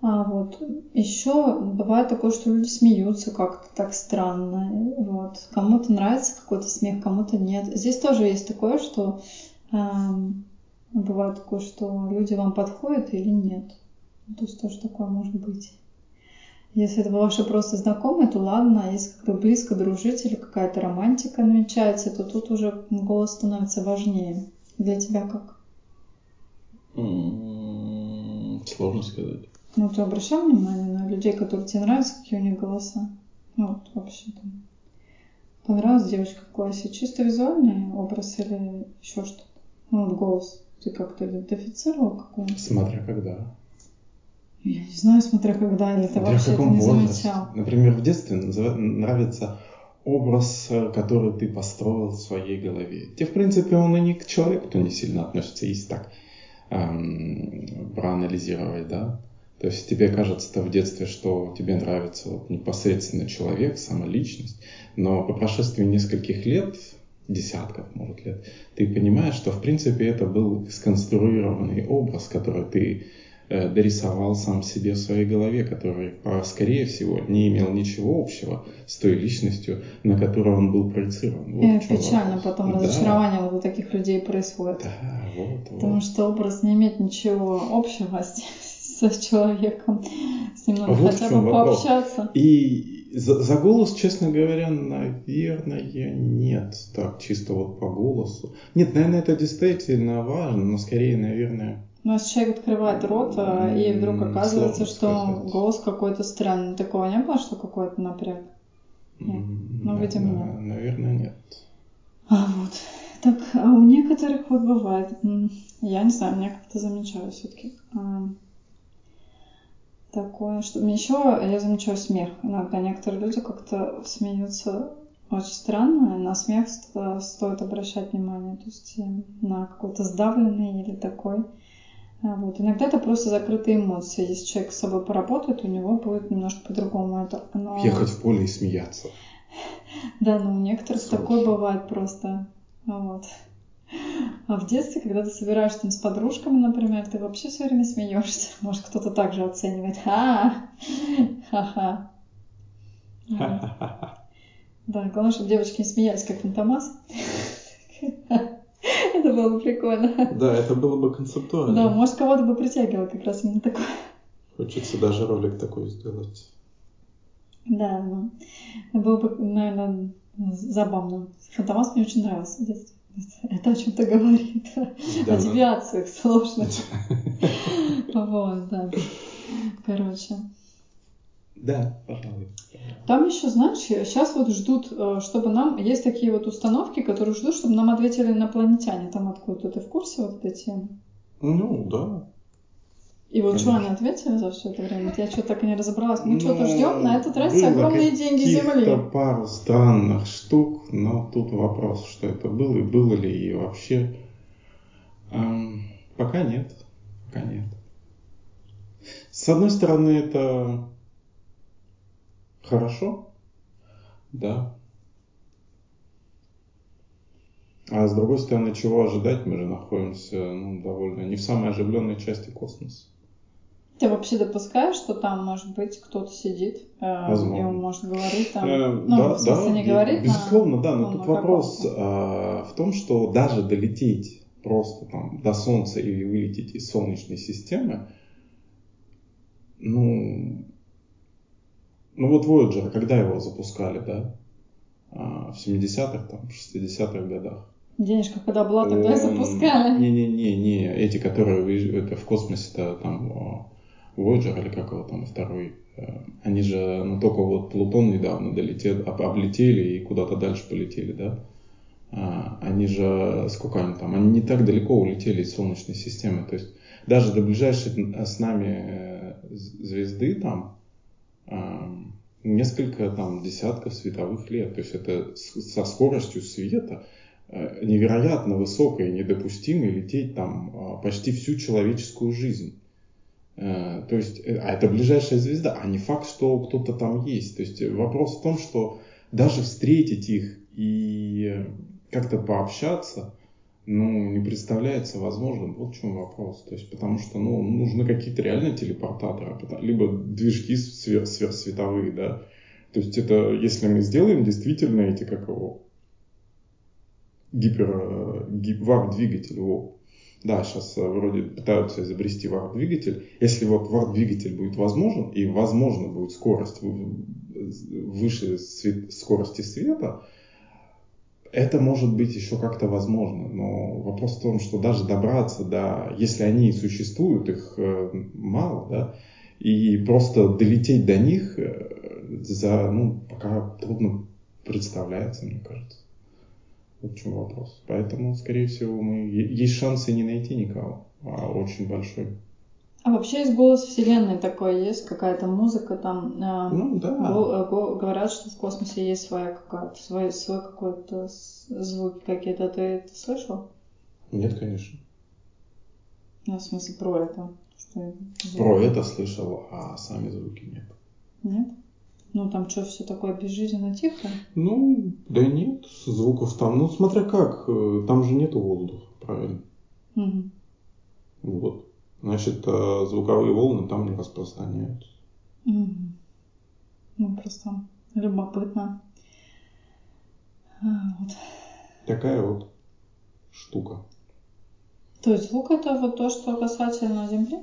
А вот еще бывает такое, что люди смеются как-то так странно. Вот. Кому-то нравится какой-то смех, кому-то нет. Здесь тоже есть такое, что эм, Бывает такое, что люди вам подходят или нет. То есть тоже такое может быть. Если это ваши просто знакомые, то ладно, а если как-то близко дружить или какая-то романтика намечается, то тут уже голос становится важнее. Для тебя как? Сложно сказать. Ну, ты обращал внимание на людей, которые тебе нравятся, какие у них голоса? Ну, вот вообще там. Понравилась девочка в классе. Чисто визуальный образ или еще что-то? Ну, вот голос. Ты как-то идентифицировал какой Смотря когда. Я не знаю, смотря когда, или ты вообще это не возрасте? замечал. Например, в детстве нравится образ, который ты построил в своей голове. Тебе, в принципе, он и не к человеку-то не сильно относится, если так эм, проанализировать, да. То есть тебе кажется-то в детстве, что тебе нравится вот непосредственно человек, сама личность, но по прошествии нескольких лет десятков, может, лет, ты понимаешь, что, в принципе, это был сконструированный образ, который ты э, дорисовал сам себе в своей голове, который, скорее всего, не имел ничего общего с той личностью, на которую он был проецирован. Вот и печально вопрос. потом да. разочарование вот у таких людей происходит. Да, вот, Потому вот. что образ не имеет ничего общего с, с человеком. С ним надо вот хотя бы пообщаться. И за, за голос, честно говоря, наверное, нет. Так, чисто вот по голосу. Нет, наверное, это действительно важно, но скорее, наверное... Ну, если человек открывает рот, а, и вдруг оказывается, что сказать. голос какой-то странный. Такого не было, что какой-то напряг? Нет. Ну, да, видимо, да. Наверное, нет. А вот. Так, а у некоторых вот бывает. Я не знаю, мне как-то замечаю все-таки такое, что еще я замечаю смех. Иногда некоторые люди как-то смеются очень странно, и на смех стоит обращать внимание, то есть э, на какой-то сдавленный или такой. А вот. Иногда это просто закрытые эмоции. Если человек с собой поработает, у него будет немножко по-другому это. Но... Ехать в поле и смеяться. *laughs* Да, но у некоторых такое бывает просто. Вот. А в детстве, когда ты собираешься там с подружками, например, ты вообще все время смеешься. *laughs* Может, кто-то также оценивает. Ха! Ха-ха. Да, главное, чтобы девочки не смеялись, как Фантомас. *laughs* Это было бы прикольно. Да, это было бы концептуально. Да, может, кого-то бы притягивало как раз именно такое. Хочется даже ролик такой сделать. Да, ну, было бы, наверное, забавно. Фантомас мне очень нравился в детстве. *laughs* Это о чем-то говорит. Да, о девиациях сложных. *laughs* Вот, да. Короче. Да, пожалуй. Там еще, знаешь, сейчас вот ждут, э, чтобы нам... Есть такие вот установки, которые ждут, чтобы нам ответили инопланетяне. Там откуда-то ты в курсе вот этой темы? Ну, да. И вот что они ответили за все это время? Я что-то так и не разобралась. Мы ну, что-то ждем, на это тратятся огромные деньги Земли. пару странных штук, но тут вопрос, что это было и было ли и вообще. Эм, пока нет. Пока нет. С одной стороны, это хорошо, да. А с другой стороны, чего ожидать? Мы же находимся ну, довольно не в самой оживленной части космоса. Ты вообще допускаешь, что там, может быть, кто-то сидит, э, и он может говорить там, Э, ну, да, в смысле, да, не говорит на- Безусловно, да, но ну, тут на вопрос а, в том, что даже долететь просто там до Солнца или вылететь из Солнечной системы, ну, ну вот Voyager, когда его запускали, да, А, в 70-х, там, 60-х годах. Денежка когда была, тогда и Он- запускали. Не-не-не, эти, которые это в космосе-то там Voyager или как его там второй, э, они же, ну только вот Плутон недавно долетел, об- облетели и куда-то дальше полетели, да? А, Они же, сколько они там, они не так далеко улетели из Солнечной системы, то есть даже до ближайшей с нами э, звезды там несколько там десятков световых лет, то есть это со скоростью света э, невероятно высокой и недопустимой лететь там а, почти всю человеческую жизнь. Э, То есть, э, а это ближайшая звезда, а не факт, что кто-то там есть. То есть э, вопрос в том, что даже встретить их и как-то пообщаться, ну, не представляется возможным. Вот в чем вопрос. То есть, потому что, ну, нужны какие-то реально телепортаторы, пота- либо движки свер- сверхсветовые, да. То есть, это, если мы сделаем действительно эти, как его, гипер, гип- варп-двигатель, во. Да, сейчас вроде пытаются изобрести варп-двигатель. Если вот варп-двигатель будет возможен, и возможно будет скорость вы- выше свет- скорости света, это может быть еще как-то возможно, но вопрос в том, что даже добраться до, если они и существуют, их э, мало, да, и просто долететь до них э, за, ну, пока трудно представляется, мне кажется. Вот в чем вопрос. Поэтому, скорее всего, мы есть шансы не найти никого, а очень большой. А вообще есть голос Вселенной такой, есть какая-то музыка там. э, Ну да. го- э, го- говорят, что в космосе есть своя какая-то, свой, свой какой-то звуки какие-то. Ты это слышал? Нет, конечно. Ну, в смысле, про это. Что? Про это слышал, а сами звуки нет. Нет? Ну, там что, все такое безжизненно тихо? Ну, да нет, звуков там, ну смотря как, э, там же нету воздуха, правильно? Мгм. Вот. Значит, э, звуковые волны там не распространяются. Мгм. Ну, просто любопытно. А, вот. Такая вот штука. То есть звук это вот то, что касательно Земли?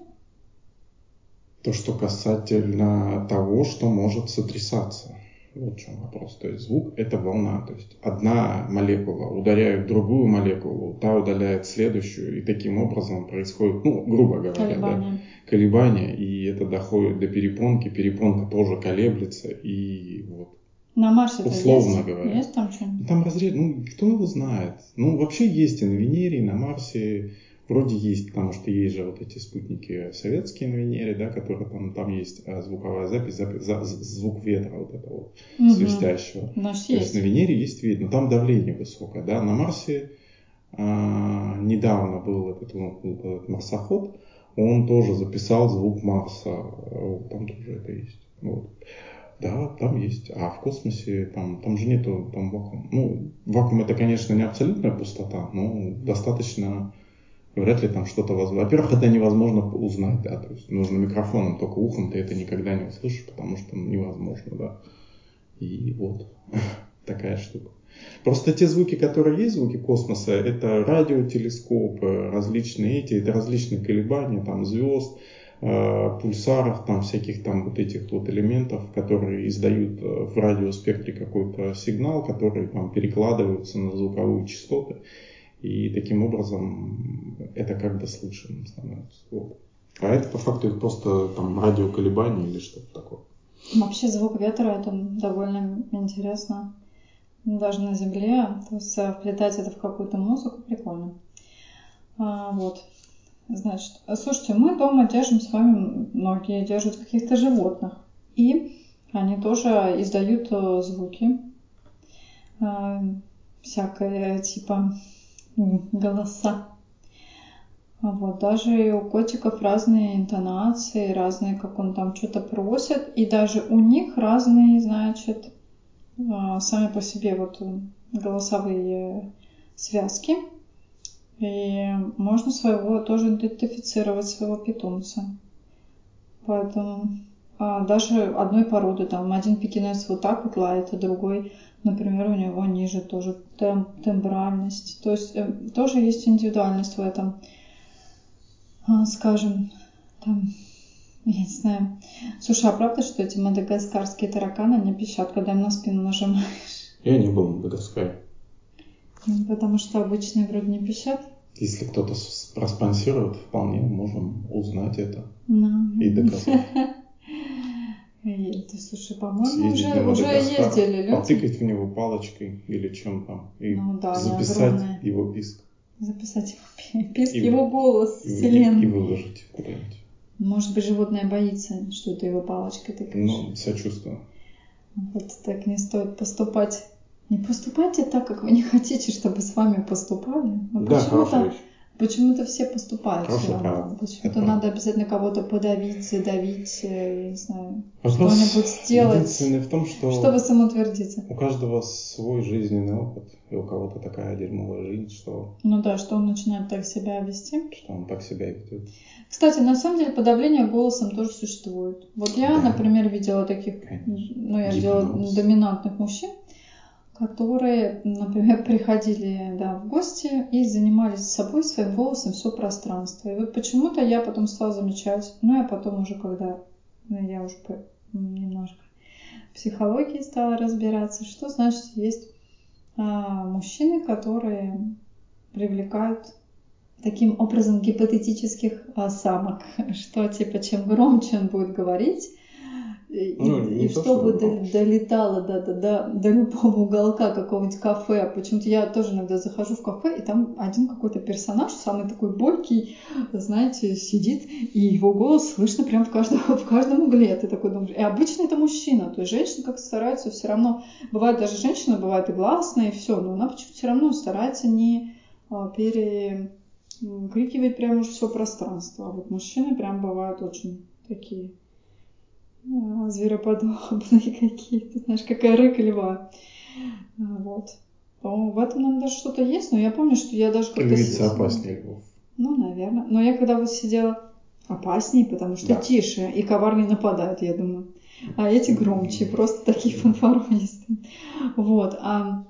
То, что касательно того, что может сотрясаться. Вот в чем вопрос. То есть звук это волна. То есть одна молекула ударяет другую молекулу, та удаляет следующую, и таким образом происходит, ну, грубо говоря, да, Колебания. колебания, и это доходит до перепонки, перепонка тоже колеблется, и вот. На Марсе Условно есть? говоря. Есть там что-нибудь? Там разрез, ну, кто его знает. Ну, вообще есть и на Венере, и на Марсе, вроде есть, потому что есть же вот эти спутники советские на Венере, да, которые там, там есть а, звуковая запись, запись за- звук ветра вот этого Мгм. свистящего. Значит, То есть на есть. Венере есть вид, но там давление высокое, да. На Марсе а, недавно был этот, ну, этот марсоход, он тоже записал звук Марса, там тоже это есть. Вот. Да, там есть. А в космосе там, там же нету там вакуум. Ну, вакуум это, конечно, не абсолютная пустота, но достаточно вряд ли там что-то возможно. Во-первых, это невозможно узнать, да, то есть нужно микрофоном, только ухом ты это никогда не услышишь, потому что ну, невозможно, да. И вот *laughs* такая штука. Просто те звуки, которые есть, звуки космоса, это радиотелескопы, различные эти, это различные колебания там звезд, э, пульсаров, там всяких там вот этих вот элементов, которые издают э, в радиоспектре какой-то сигнал, который там перекладываются на звуковые частоты. И таким образом это как бы слышим становится. А это по факту просто там радиоколебания или что-то такое. Вообще звук ветра это довольно интересно. Даже на Земле. То есть э, вплетать это в какую-то музыку прикольно. А, вот. Значит, слушайте, мы дома держим с вами, многие держат каких-то животных. И они тоже издают э, звуки. э, всякое типа голоса. А Вот, даже и у котиков разные интонации, разные, как он там что-то просит, и даже у них разные, значит, а, сами по себе вот э, голосовые связки. И можно своего тоже идентифицировать своего питомца. Поэтому даже одной породы, там один пекинес вот так вот лает, а другой, например, у него ниже тоже тем, тембральность. То есть э, тоже есть индивидуальность в этом. А, скажем, там, я не знаю. Слушай, а правда, что эти мадагаскарские тараканы не пищат, когда им на спину нажимаешь? Я не был в Мадагаскаре. Ну, Потому что обычные вроде не пищат. Если кто-то проспонсирует, вполне можем узнать это Ну. и доказать. *laughs* Ты, слушай, по-моему, уже, уже ездили люди. потыкать в него палочкой или чем там, и Ну да, записать его писк Записать его пи- писк, И- его голос, и, и- вселенной. и выложить куда-нибудь. Может быть, животное боится, что ты его палочкой тыкаешь. Ну, сочувствую. Вот так не стоит поступать. Не поступайте так, как вы не хотите, чтобы с вами поступали. Но да, хорошая почему-то. Почему-то все поступают равно. правило. Почему-то надо обязательно кого-то подавить, задавить, э, я не знаю, Вопрос что-нибудь сделать, единственный в том, что чтобы самоутвердиться. у каждого свой жизненный опыт, и у кого-то такая дерьмовая жизнь, что, Ну да, что он начинает так себя вести. что он так себя ведет. Кстати, на самом деле подавление голосом тоже существует. Вот я, Да. например, видела таких, Конечно. ну я видела доминантных мужчин, которые, например, приходили да, в гости и занимались собой, своим голосом все пространство. И вот почему-то я потом стала замечать, ну я потом уже, когда ну, я уже немножко психологии стала разбираться, что значит есть а, мужчины, которые привлекают таким образом гипотетических а, самок, *laughs* что типа чем громче он будет говорить, Ну, и- не и то, чтобы что до- долетало до, до, до, до любого уголка какого-нибудь кафе. Почему-то я тоже иногда захожу в кафе, и там один какой-то персонаж, самый такой бойкий, знаете, сидит, и его голос слышно прям в каждом, *laughs* в каждом угле. Ты такой думаешь. И обычно это мужчина, то есть женщины как стараются все равно. Бывает даже женщина, бывает и гласная, и все, но она почему-то все равно старается не а, перекрикивать прям уж все пространство. А вот мужчины прям бывают очень такие звероподобные какие-то, знаешь, какая рыка льва. А, Вот. По-моему, в этом, наверное, даже что-то есть, но я помню, что я даже как-то... Львица сидела- опаснее львов. Ну, наверное. Но я когда вот сидела опаснее, потому что Да. тише и коварнее нападают, я думаю. А эти громче, просто такие фанфаронисты. Вот. А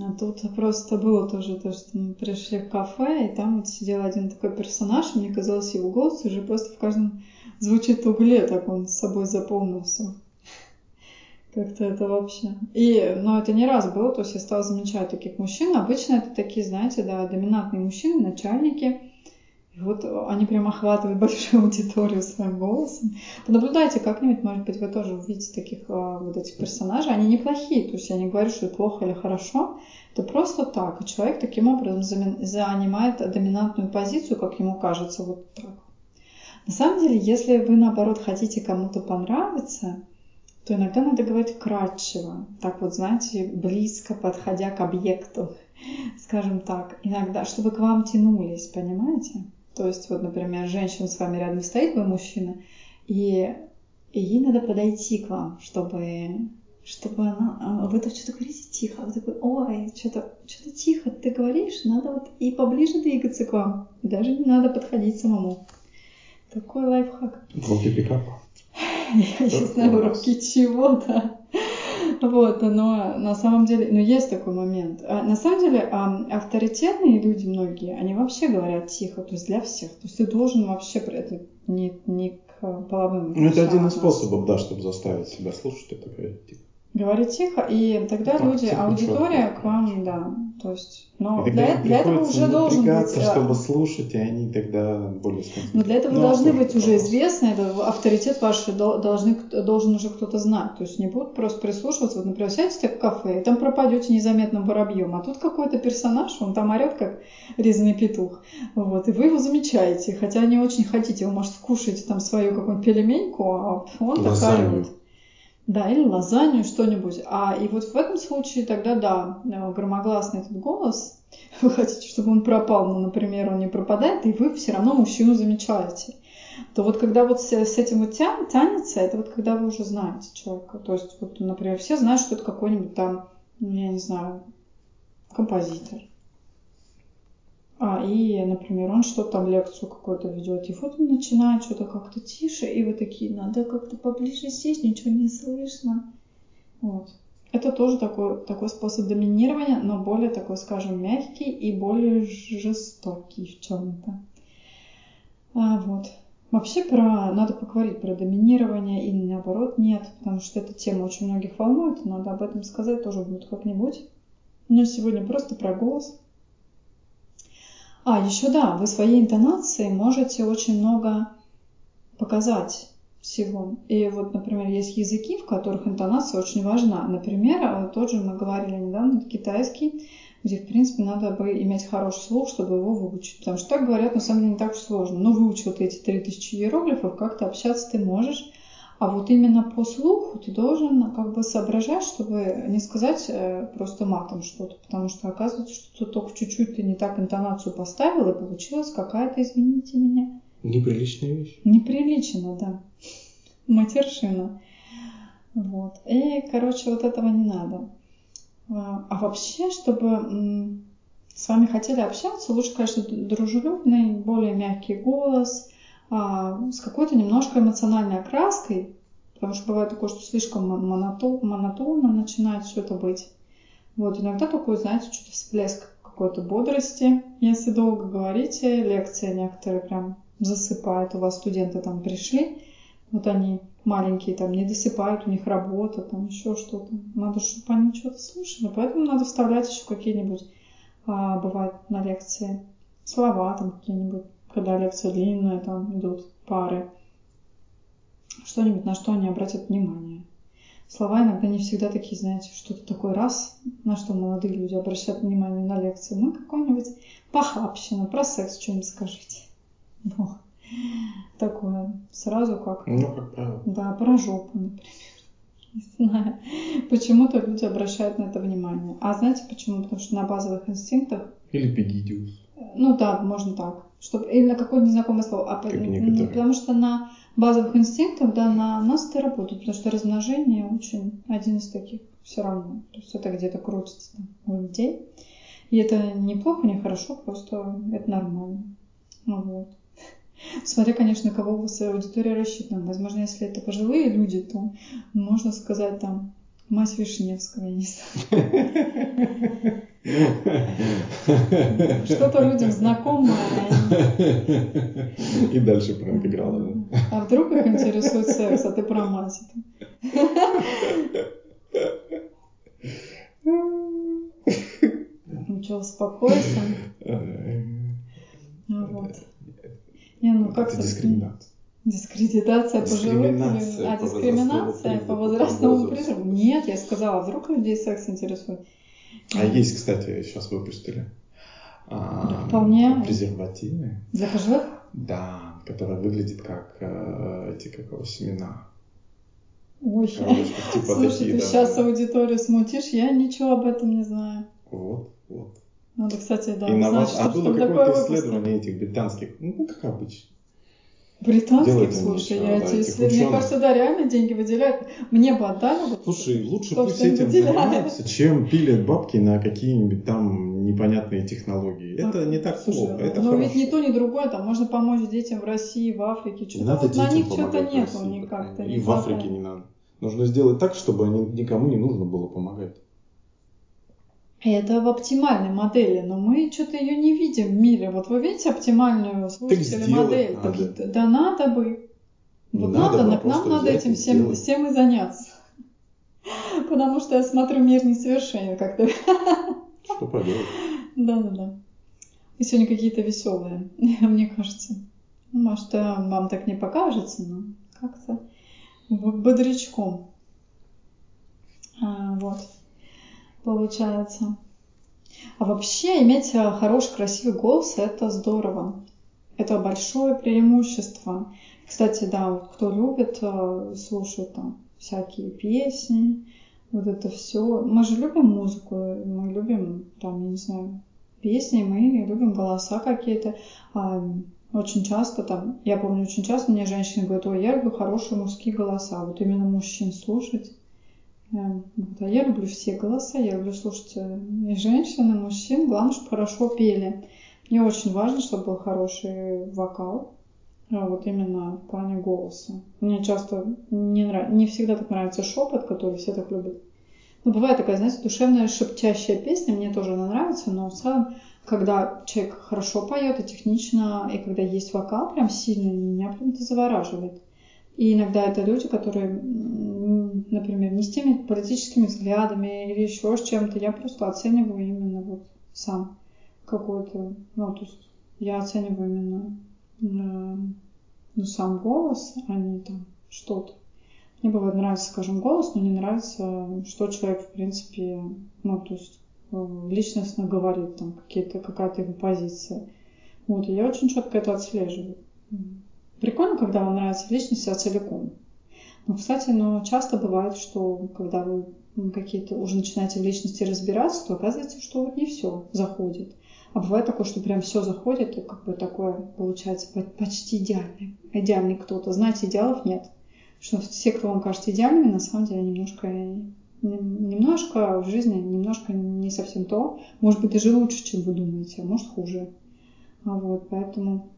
а тут просто было тоже то, что мы пришли в кафе, и там вот сидел один такой персонаж, и мне казалось, его голос уже просто в каждом звучит угле, так он с собой заполнился. Как-то это вообще. И, но это не раз было, то есть я стала замечать таких мужчин. Обычно это такие, знаете, да, доминантные мужчины, начальники. И вот они прям охватывают *laughs* большую аудиторию своим голосом. Понаблюдайте как-нибудь, может быть, вы тоже увидите таких а, вот этих персонажей. Они неплохие, то есть я не говорю, что это плохо или хорошо. Это просто так. И человек таким образом занимает доминантную позицию, как ему кажется, вот так. На самом деле, если вы, наоборот, хотите кому-то понравиться, то иногда надо говорить вкратчиво, так вот, знаете, близко подходя к объекту, *laughs* скажем так, иногда, чтобы к вам тянулись, понимаете? То есть, вот, например, женщина с вами рядом стоит, вы мужчина, и, и ей надо подойти к вам, чтобы, чтобы она, а вы тут что-то говорите тихо, вы такой, ой, что-то что тихо ты говоришь, надо вот и поближе двигаться к вам, даже не надо подходить самому. Такой лайфхак. Руки пикапа. Я не Только знаю, у нас. уроки чего-то. Вот, но на самом деле, ну есть такой момент. А на самом деле а, авторитетные люди многие, они вообще говорят тихо, то есть для всех. То есть ты должен вообще при этом не, не к половым Ну, это один из способов, да, чтобы заставить себя слушать, это говорить тихо. Говорить тихо, и тогда Так, люди, тихо, аудитория к вам, да, то есть, но И для, для этого уже должен быть... а, чтобы слушать, и они тогда более. Но для этого Ну, должны сложный быть уже известны, это авторитет ваш дол- должны, должен уже кто-то знать. То есть не будут просто прислушиваться. Вот, например, сядете в кафе, и там пропадете незаметным воробьем, а тут какой-то персонаж, он там орет, как резаный петух. Вот, и вы его замечаете, хотя не очень хотите, вы, может, скушаете там свою какую-нибудь пельменьку, а он так Лазанью. орет. Да, или лазанью, что-нибудь. А и вот в этом случае тогда, да, э, громогласный этот голос, *laughs* вы хотите, чтобы он пропал, но, например, он не пропадает, и вы все равно мужчину замечаете. То вот когда вот с, с этим вот тя- тянется, это вот когда вы уже знаете человека. То есть, вот, например, все знают, что это какой-нибудь там, ну, я не знаю, композитор. А, и, например, он что-то там лекцию какую-то ведет, и вот он начинает что-то как-то тише, и вы такие, надо как-то поближе сесть, ничего не слышно. Вот. Это тоже такой, такой способ доминирования, но более такой, скажем, мягкий и более жестокий в чем-то. А, вот. Вообще про, надо поговорить про доминирование или наоборот нет, потому что эта тема очень многих волнует, надо об этом сказать тоже будет как-нибудь. Но сегодня просто про голос. А, еще да, вы своей интонацией можете очень много показать всего. И вот, например, есть языки, в которых интонация очень важна. Например, а, тот же мы говорили недавно, китайский, где, в принципе, надо бы иметь хороший слух, чтобы его выучить. Потому что так говорят, на самом деле, не так уж сложно. Ну, выучил ты эти 3000 иероглифов, как-то общаться ты можешь. А вот именно по слуху ты должен как бы соображать, чтобы не сказать э, просто матом что-то, потому что оказывается, что только чуть-чуть ты не так интонацию поставил, и получилась какая-то, извините меня. Неприличная вещь. Неприлично, да. Матершина. Вот. И, короче, вот этого не надо. А, а вообще, чтобы с вами хотели общаться, лучше, конечно, дружелюбный, более мягкий голос – с какой-то немножко эмоциональной окраской, потому что бывает такое, что слишком монотон, монотонно начинает все это быть. Вот, иногда такой, знаете, что-то всплеск какой-то бодрости. Если долго говорите, лекция некоторые прям засыпают, у вас студенты там пришли, вот они маленькие там не досыпают, у них работа, там еще что-то. Надо, чтобы они что-то слушали, поэтому надо вставлять еще какие-нибудь, а, бывает на лекции, слова там какие-нибудь когда лекция длинная, там идут пары, что-нибудь, на что они обратят внимание. Слова иногда не всегда такие, знаете, что-то такой раз, на что молодые люди обращают внимание на лекции. Ну, какой-нибудь похабщина, про секс что-нибудь скажите. *laughs* Ну, такое сразу как... Ну, как правило. Да, про жопу, например. *laughs* Не знаю. Почему-то люди обращают на это внимание. А знаете почему? Потому что на базовых инстинктах... Или пегидиус. Ну да, можно так чтобы или на какое-то незнакомое слово, а по, потому что на базовых инстинктах, да, на нас это работает, потому что размножение очень один из таких все равно, то есть это где-то крутится там, у людей, и это неплохо, не хорошо, просто это нормально, ну, вот. Смотря, конечно, кого у вас аудитория рассчитана. Возможно, если это пожилые люди, то можно сказать там мать Вишневского, я не знаю. *laughs* Что-то людям знакомое. *laughs* И дальше прям играла. А вдруг их интересует секс, а ты про мать. Ну что, успокойся. Ну вот. Не, ну как Это дискриминация. Дискредитация пожилых людей. А, дискриминация по возрастному признаку. Нет, я сказала, вдруг людей секс интересует. А есть, кстати, сейчас выпустили. А, Вполне. Презервативы. Для пожилых? Да, которые выглядят как э, эти как его семена. Ой, типа Слушай, такие, ты да, сейчас да. аудиторию смутишь, я ничего об этом не знаю. Вот, вот. Надо, кстати, да, Инноват... узнать, а что, а было какое-то исследование этих британских, ну, как обычно. Британских, слушай, я да, эти исследования, мне кажется, да, реально деньги выделяют. Мне бы отдали. Вот, слушай, лучше то, пусть этим занимаются, чем пилят бабки на какие-нибудь там непонятные технологии. Так, это не так слушай, плохо, это Но хорошо. ведь ни то, ни другое, там можно помочь детям в России, в Африке. Что-то вот на них что-то нету никак-то. И не в Африке не надо. Нужно сделать так, чтобы никому не нужно было помогать. Это в оптимальной модели, но мы что-то ее не видим в мире. Вот вы видите оптимальную слушатели модель? Надо. Так, да надо бы. Вот надо, надо, бы, нам надо этим всем, всем и заняться. *laughs* Потому что я смотрю, мир несовершенен как-то. Что поделать? Да, да, да. И сегодня какие-то веселые, *laughs* мне кажется. Может, вам так не покажется, но как-то бодрячком. А, вот получается. А вообще иметь э, хороший, красивый голос – это здорово. Это большое преимущество. Кстати, да, кто любит э, слушать там всякие песни, вот это все. Мы же любим музыку, мы любим, там, я не знаю, песни, мы любим голоса какие-то. А очень часто там, я помню, очень часто мне женщины говорят, ой, я люблю хорошие мужские голоса, вот именно мужчин слушать. Эм, да, я люблю все голоса, я люблю слушать э, и женщин, и мужчин. Главное, чтобы хорошо пели. Мне очень важно, чтобы был хороший вокал, а вот именно в плане голоса. Мне часто не нравится, не всегда так нравится шепот, который все так любят. Ну, бывает такая, знаете, душевная шептящая песня, мне тоже она нравится, но в целом, когда человек хорошо поет и технично, и когда есть вокал прям сильный, меня прям это завораживает. И иногда это люди, которые, например, не с теми политическими взглядами или еще с чем-то, я просто оцениваю именно вот сам какой-то, ну, то есть я оцениваю именно э, ну, сам голос, а не там что-то. Мне бывает нравится, скажем, голос, но не нравится, что человек, в принципе, ну, то есть э, личностно говорит, там, какие-то, какая-то его позиция. Вот, и я очень четко это отслеживаю. Прикольно, когда вам нравится личность вся целиком. Но, кстати, но часто бывает, что когда вы какие-то уже начинаете в личности разбираться, то оказывается, что вот не все заходит. А бывает такое, что прям все заходит, и как бы такое получается почти идеальный. Идеальный кто-то. Знаете, идеалов нет что все, кто вам кажется идеальными, на самом деле немножко, немножко в жизни, немножко не совсем то. Может быть, даже лучше, чем вы думаете, а может хуже. А вот, поэтому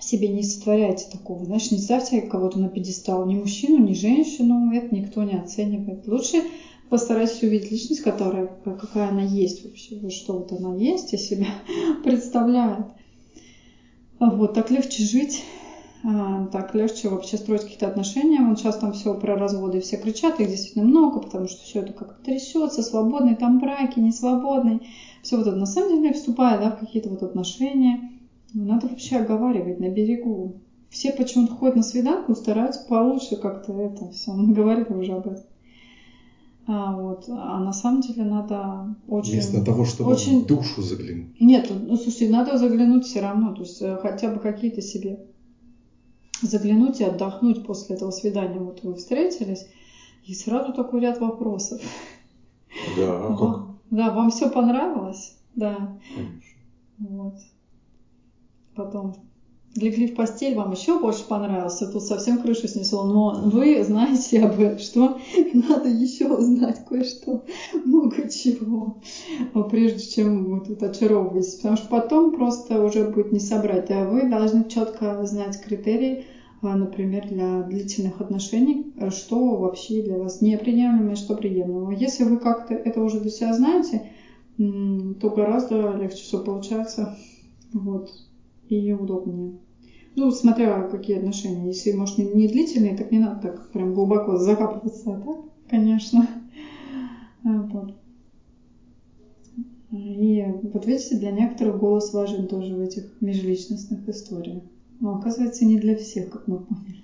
себе не сотворяйте такого. Знаешь, не ставьте кого-то на пьедестал, ни мужчину, ни женщину, это никто не оценивает. Лучше постарайтесь увидеть личность, которая, какая она есть вообще, что вот она есть, и себя *laughs* представляет. Вот, так легче жить, а, так легче вообще строить какие-то отношения. Вон сейчас там все про разводы, все кричат, их действительно много, потому что все это как-то трясется, свободный там браки, не свободный. Все вот это на самом деле вступает да, в какие-то вот отношения. Надо вообще оговаривать на берегу. Все почему-то ходят на свиданку, стараются получше как-то это все. Мы говорили уже об этом. А, вот. а на самом деле надо очень... Вместо того, чтобы очень... в душу заглянуть. Нет, ну слушайте, надо заглянуть все равно. То есть э, хотя бы какие-то себе заглянуть и отдохнуть после этого свидания. Вот вы встретились, и сразу такой ряд вопросов. Да, а как? Да, вам все понравилось? Да. Конечно. Вот. Потом легли в постель, вам еще больше понравился, тут совсем крышу снесло, но вы знаете об что надо еще узнать кое-что, много чего, прежде чем вы тут очаровываетесь, потому что потом просто уже будет не собрать, а вы должны четко знать критерии, а, например, для длительных отношений, что вообще для вас неприемлемо и что приемлемо. Если вы как-то это уже для себя знаете, то гораздо легче все получается. Вот и удобнее. Ну, смотря какие отношения. Если, может, не, не длительные, так не надо так прям глубоко закапываться, а так, конечно. *laughs* А, вот. И вот видите, для некоторых голос важен тоже в этих межличностных историях. Но оказывается, не для всех, как мы поняли.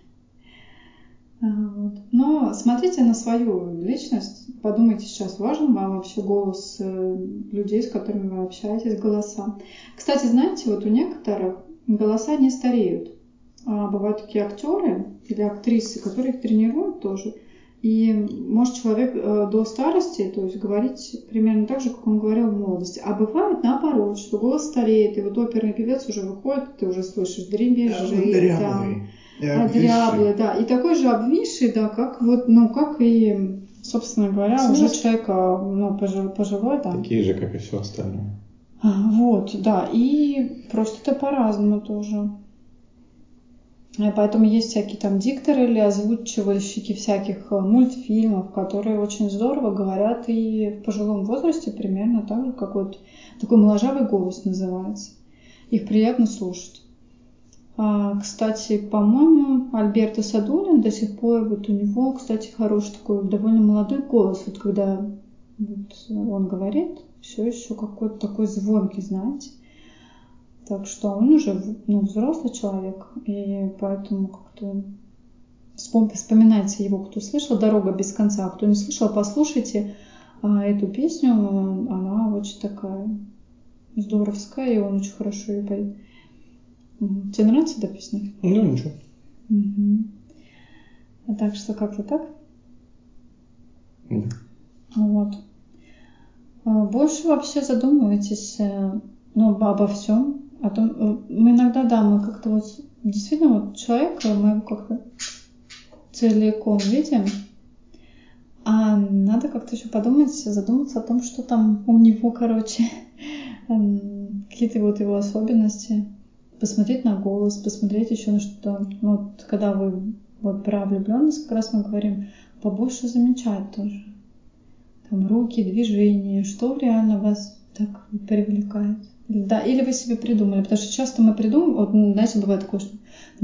А, вот. Но смотрите на свою личность, подумайте сейчас, важен вам вообще голос э, людей, с которыми вы общаетесь, голоса. Кстати, знаете, вот у некоторых голоса не стареют. А бывают такие актеры или актрисы, которые их тренируют тоже. И может человек э, до старости, то есть говорить примерно так же, как он говорил в молодости. А бывает наоборот, что голос стареет, и вот оперный певец уже выходит, ты уже слышишь дребезжит, а, там, дряблый, да, и такой же обвисший, да, как вот, ну, как и, собственно говоря, Смысл? уже человек, ну, пожилой, пожилой, да. Такие же, как и все остальное. А, вот, да, и просто это по-разному тоже. Э, поэтому есть всякие там дикторы или озвучивальщики всяких э, мультфильмов, которые очень здорово говорят и в пожилом возрасте примерно так же, как вот такой моложавый голос называется. Их приятно слушать. А, кстати, по-моему, Альберто Садулин до сих пор, вот у него, кстати, хороший такой довольно молодой голос. Вот когда вот он говорит, все еще какой-то такой звонкий, знаете. Так что он уже ну, взрослый человек, и поэтому как-то вспоминайте его, кто слышал «Дорога без конца», а кто не слышал, послушайте а, эту песню, она очень такая здоровская, и он очень хорошо ее поет. Тебе нравится эта песня? Ну, ничего. Угу. Так что как-то так? Да. Вот. А, больше вообще задумывайтесь э, ну, обо всем, о том, э, мы иногда, да, мы как-то вот действительно вот человека, мы его как-то целиком видим, а надо как-то еще подумать, задуматься о том, что там у него, короче, *laughs* эм, какие-то вот его особенности, посмотреть на голос, посмотреть еще на что-то. Ну, вот когда вы вот про влюбленность как раз мы говорим, побольше замечать тоже. Там руки, движения, что реально вас так привлекает. Да, или вы себе придумали, потому что часто мы придумываем, вот, ну, знаете, бывает такое, что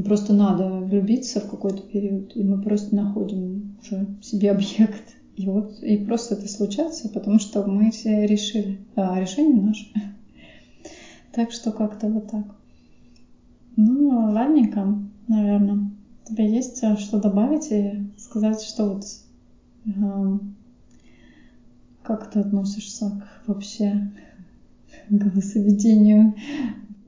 просто надо влюбиться в какой-то период, и мы просто находим уже себе объект. И вот, и просто это случается, потому что мы все решили, а решение наше. Так что как-то вот так. Ну, ладненько, наверное. У тебя есть э, что добавить и сказать, что вот э, как ты относишься к вообще *laughs* голосоведению,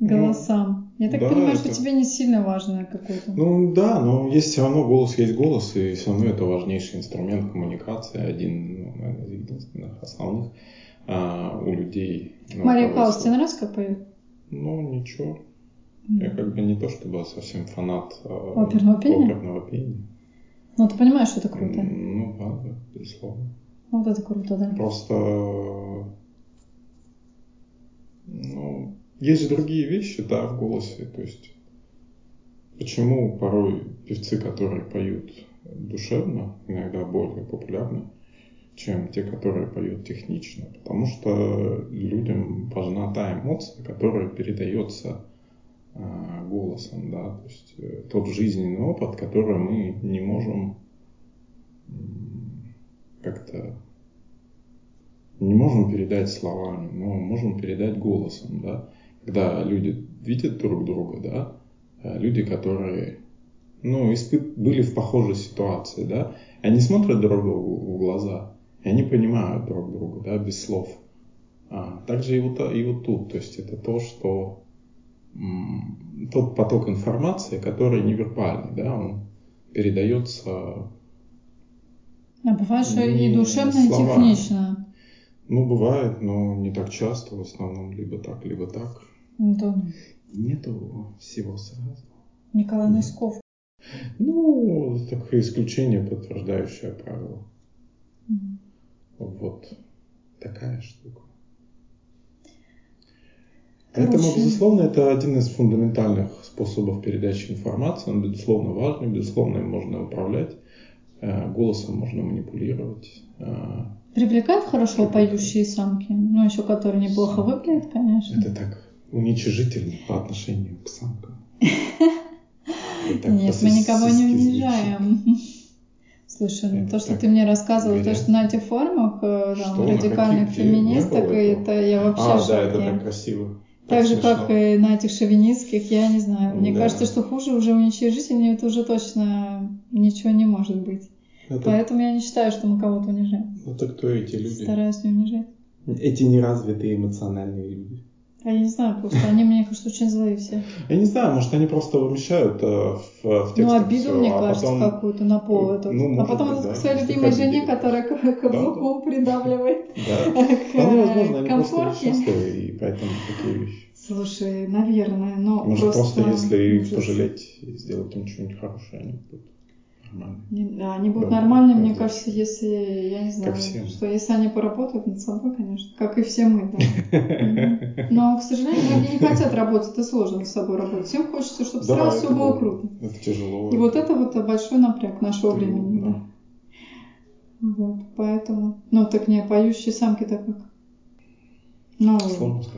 голосам? Ну, Я так да, понимаю, это... что тебе не сильно важно какой-то. Ну да, но есть все равно голос есть голос, и все равно это важнейший инструмент коммуникации, один ну, наверное, из единственных основных а, у людей. Ну, Мария Каллас, тебе нравится, как поет? Ну, ничего. Я как бы не то чтобы совсем фанат а, оперного пения. Оперного пения. Ну, ты понимаешь, что это круто? Ну, да, да, безусловно. Вот это круто, да. Просто, ну, есть другие вещи, да, в голосе. То есть, почему порой певцы, которые поют душевно, иногда более популярны, чем те, которые поют технично. Потому что людям важна та эмоция, которая передается голосом, да, то есть э, тот жизненный опыт, который мы не можем как-то не можем передать словами, но можем передать голосом, да. Когда люди видят друг друга, да, э, люди, которые, ну, испыт... были в похожей ситуации, да, они смотрят друг другу в глаза, и они понимают друг друга, да, без слов. А, также и вот, и вот тут, то есть это то, что тот поток информации, который невербальный, да, он передается а бывает, что и душевно, и технично. Ну, бывает, но не так часто, в основном либо так, либо так. Да. Нету всего сразу. Николай Нет. Носков. Ну, такое исключение, подтверждающее правило. Угу. Вот такая штука. Поэтому, безусловно, это один из фундаментальных способов передачи информации. Он, безусловно, важный, безусловно, им можно управлять. Э, голосом можно манипулировать. Э, Привлекают хорошо Привлекает. поющие самки? Ну, еще которые неплохо самки. выглядят, конечно. Это так уничижительно по отношению к самкам. *laughs* Нет, мы никого не унижаем. Слушай, ну то, что ты мне рассказывал, то, что на этих форумах э, радикальных феминисток, и это я вообще А, да, это так красиво. Так, же, как и на этих шовинистских, я не знаю. Мне кажется, что хуже уже уничижительнее, это уже точно ничего не может быть. Это... Поэтому я не считаю, что мы кого-то унижаем. Ну так кто эти люди? Стараюсь не унижать. Эти неразвитые эмоциональные люди. А я не знаю, просто они, мне кажется, очень злые все. Я не знаю, может, они просто вымещают э, в, в текстах Ну, обиду, все, мне а кажется, потом... какую-то на пол этот. Ну, а потом быть, да, к своей любимой жене, которая каблуком да, придавливает. Да, *laughs* вполне возможно, они просто и поэтому такие вещи. Слушай, наверное, но Может, просто, просто если их пожалеть и сделать им что-нибудь хорошее, они будут Не, да, они будут да, нормальные, мне кажется, если, я не знаю, что если они поработают над собой, конечно, как и все мы, да. *laughs* Но, к сожалению, многие не хотят работать, это сложно с собой работать. Всем хочется, чтобы сразу все было круто. Это тяжело. И вот это вот большой напряг нашего времени, да. Вот, поэтому, ну, так не, поющие самки-то как? Ну,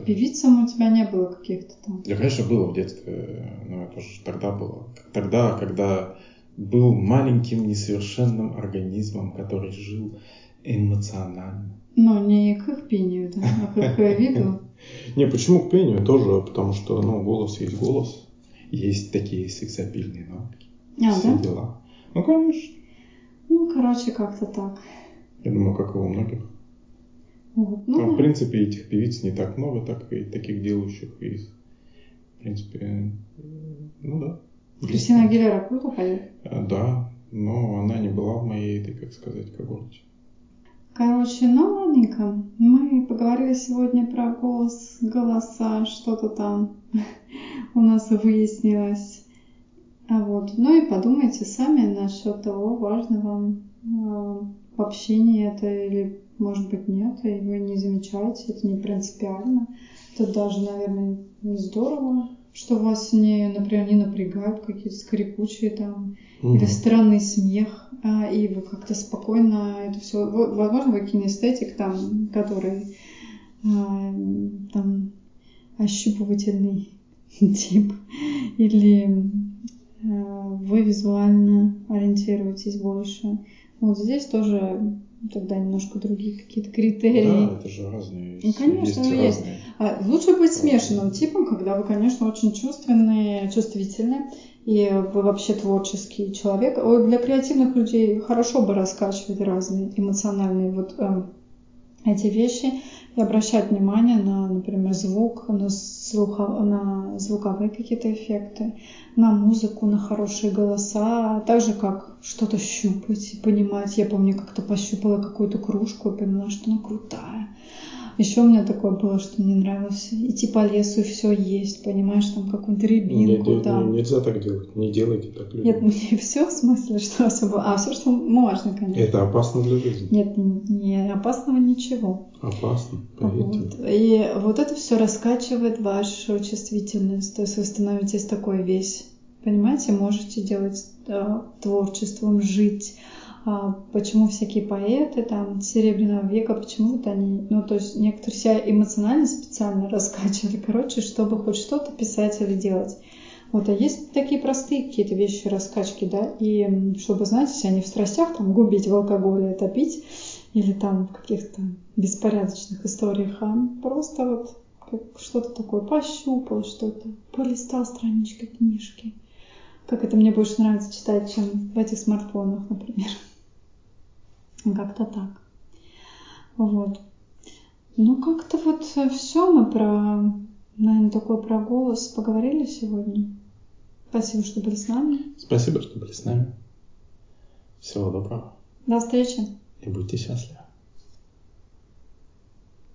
певицам у тебя не было каких-то там? Да, конечно, было в детстве, но это же тогда было. Тогда, когда был маленьким несовершенным организмом, который жил эмоционально. Ну, не к их пению, да, а к виду. *laughs* Не, почему к пению? Тоже потому что, ну, голос есть голос. Есть такие сексапильные нотки. А, Все да? дела. Ну, конечно. Ну, короче, как-то так. Я думаю, как и у многих. Вот, ну, Там, в принципе, этих певиц не так много, так и таких делающих. И, в принципе, ну да. Кристина Агилера круто поет? Э, да, но она не была в моей этой, как сказать, когорте. Короче, ну ладненько. Мы поговорили сегодня про голос, голоса, что-то там *laughs* у нас выяснилось. А вот. Ну и подумайте сами насчет того, важно вам э, в общении это или может быть нет, и вы не замечаете, это не принципиально. Это даже, наверное, не здорово, что вас не, например, не напрягают какие-то скрипучие там угу. или странный смех, а, и вы как-то спокойно это все. Возможно, вы кинестетик там, который а, там ощупывательный *laughs* тип, или а, вы визуально ориентируетесь больше. Вот здесь тоже тогда немножко другие какие-то критерии. Да, это же разные. Ну, конечно, есть. есть. А, лучше быть смешанным типом, когда вы, конечно, очень чувственные, чувствительны, и вы вообще творческий человек. Для креативных людей хорошо бы раскачивать разные эмоциональные вот эм, эти вещи и обращать внимание на, например, звук, на, слуха, на звуковые какие-то эффекты, на музыку, на хорошие голоса, а также как что-то щупать и понимать. Я помню, как-то пощупала какую-то кружку и поняла, что она крутая. Еще у меня такое было, что мне нравилось идти по лесу и все есть, понимаешь, там какую-то рябинку. Не, там. Не, нельзя так делать, не делайте так людям. Нет, ну не все, в смысле, что особо, а все, что можно, конечно. Это опасно для жизни. Нет, не опасного ничего. Опасно, поверьте. Вот. И вот это все раскачивает вашу чувствительность, то есть вы становитесь такой весь, понимаете, можете делать да, творчеством, жить почему всякие поэты там Серебряного века, почему вот они, ну то есть некоторые себя эмоционально специально *laughs* раскачивали, короче, чтобы хоть что-то писать или делать. Вот, а есть такие простые какие-то вещи, раскачки, да, и чтобы, знаете, себя не в страстях там губить в алкоголе, топить, или там в каких-то беспорядочных историях, а просто вот как что-то такое пощупал, что-то, полистал страничкой книжки. Как это мне больше нравится читать, чем в этих смартфонах, например. Как-то так. Вот. Ну, как-то вот все мы про, наверное, такой про голос поговорили сегодня. Спасибо, что были с нами. Спасибо, что были с нами. Всего доброго. До встречи. И будьте счастливы.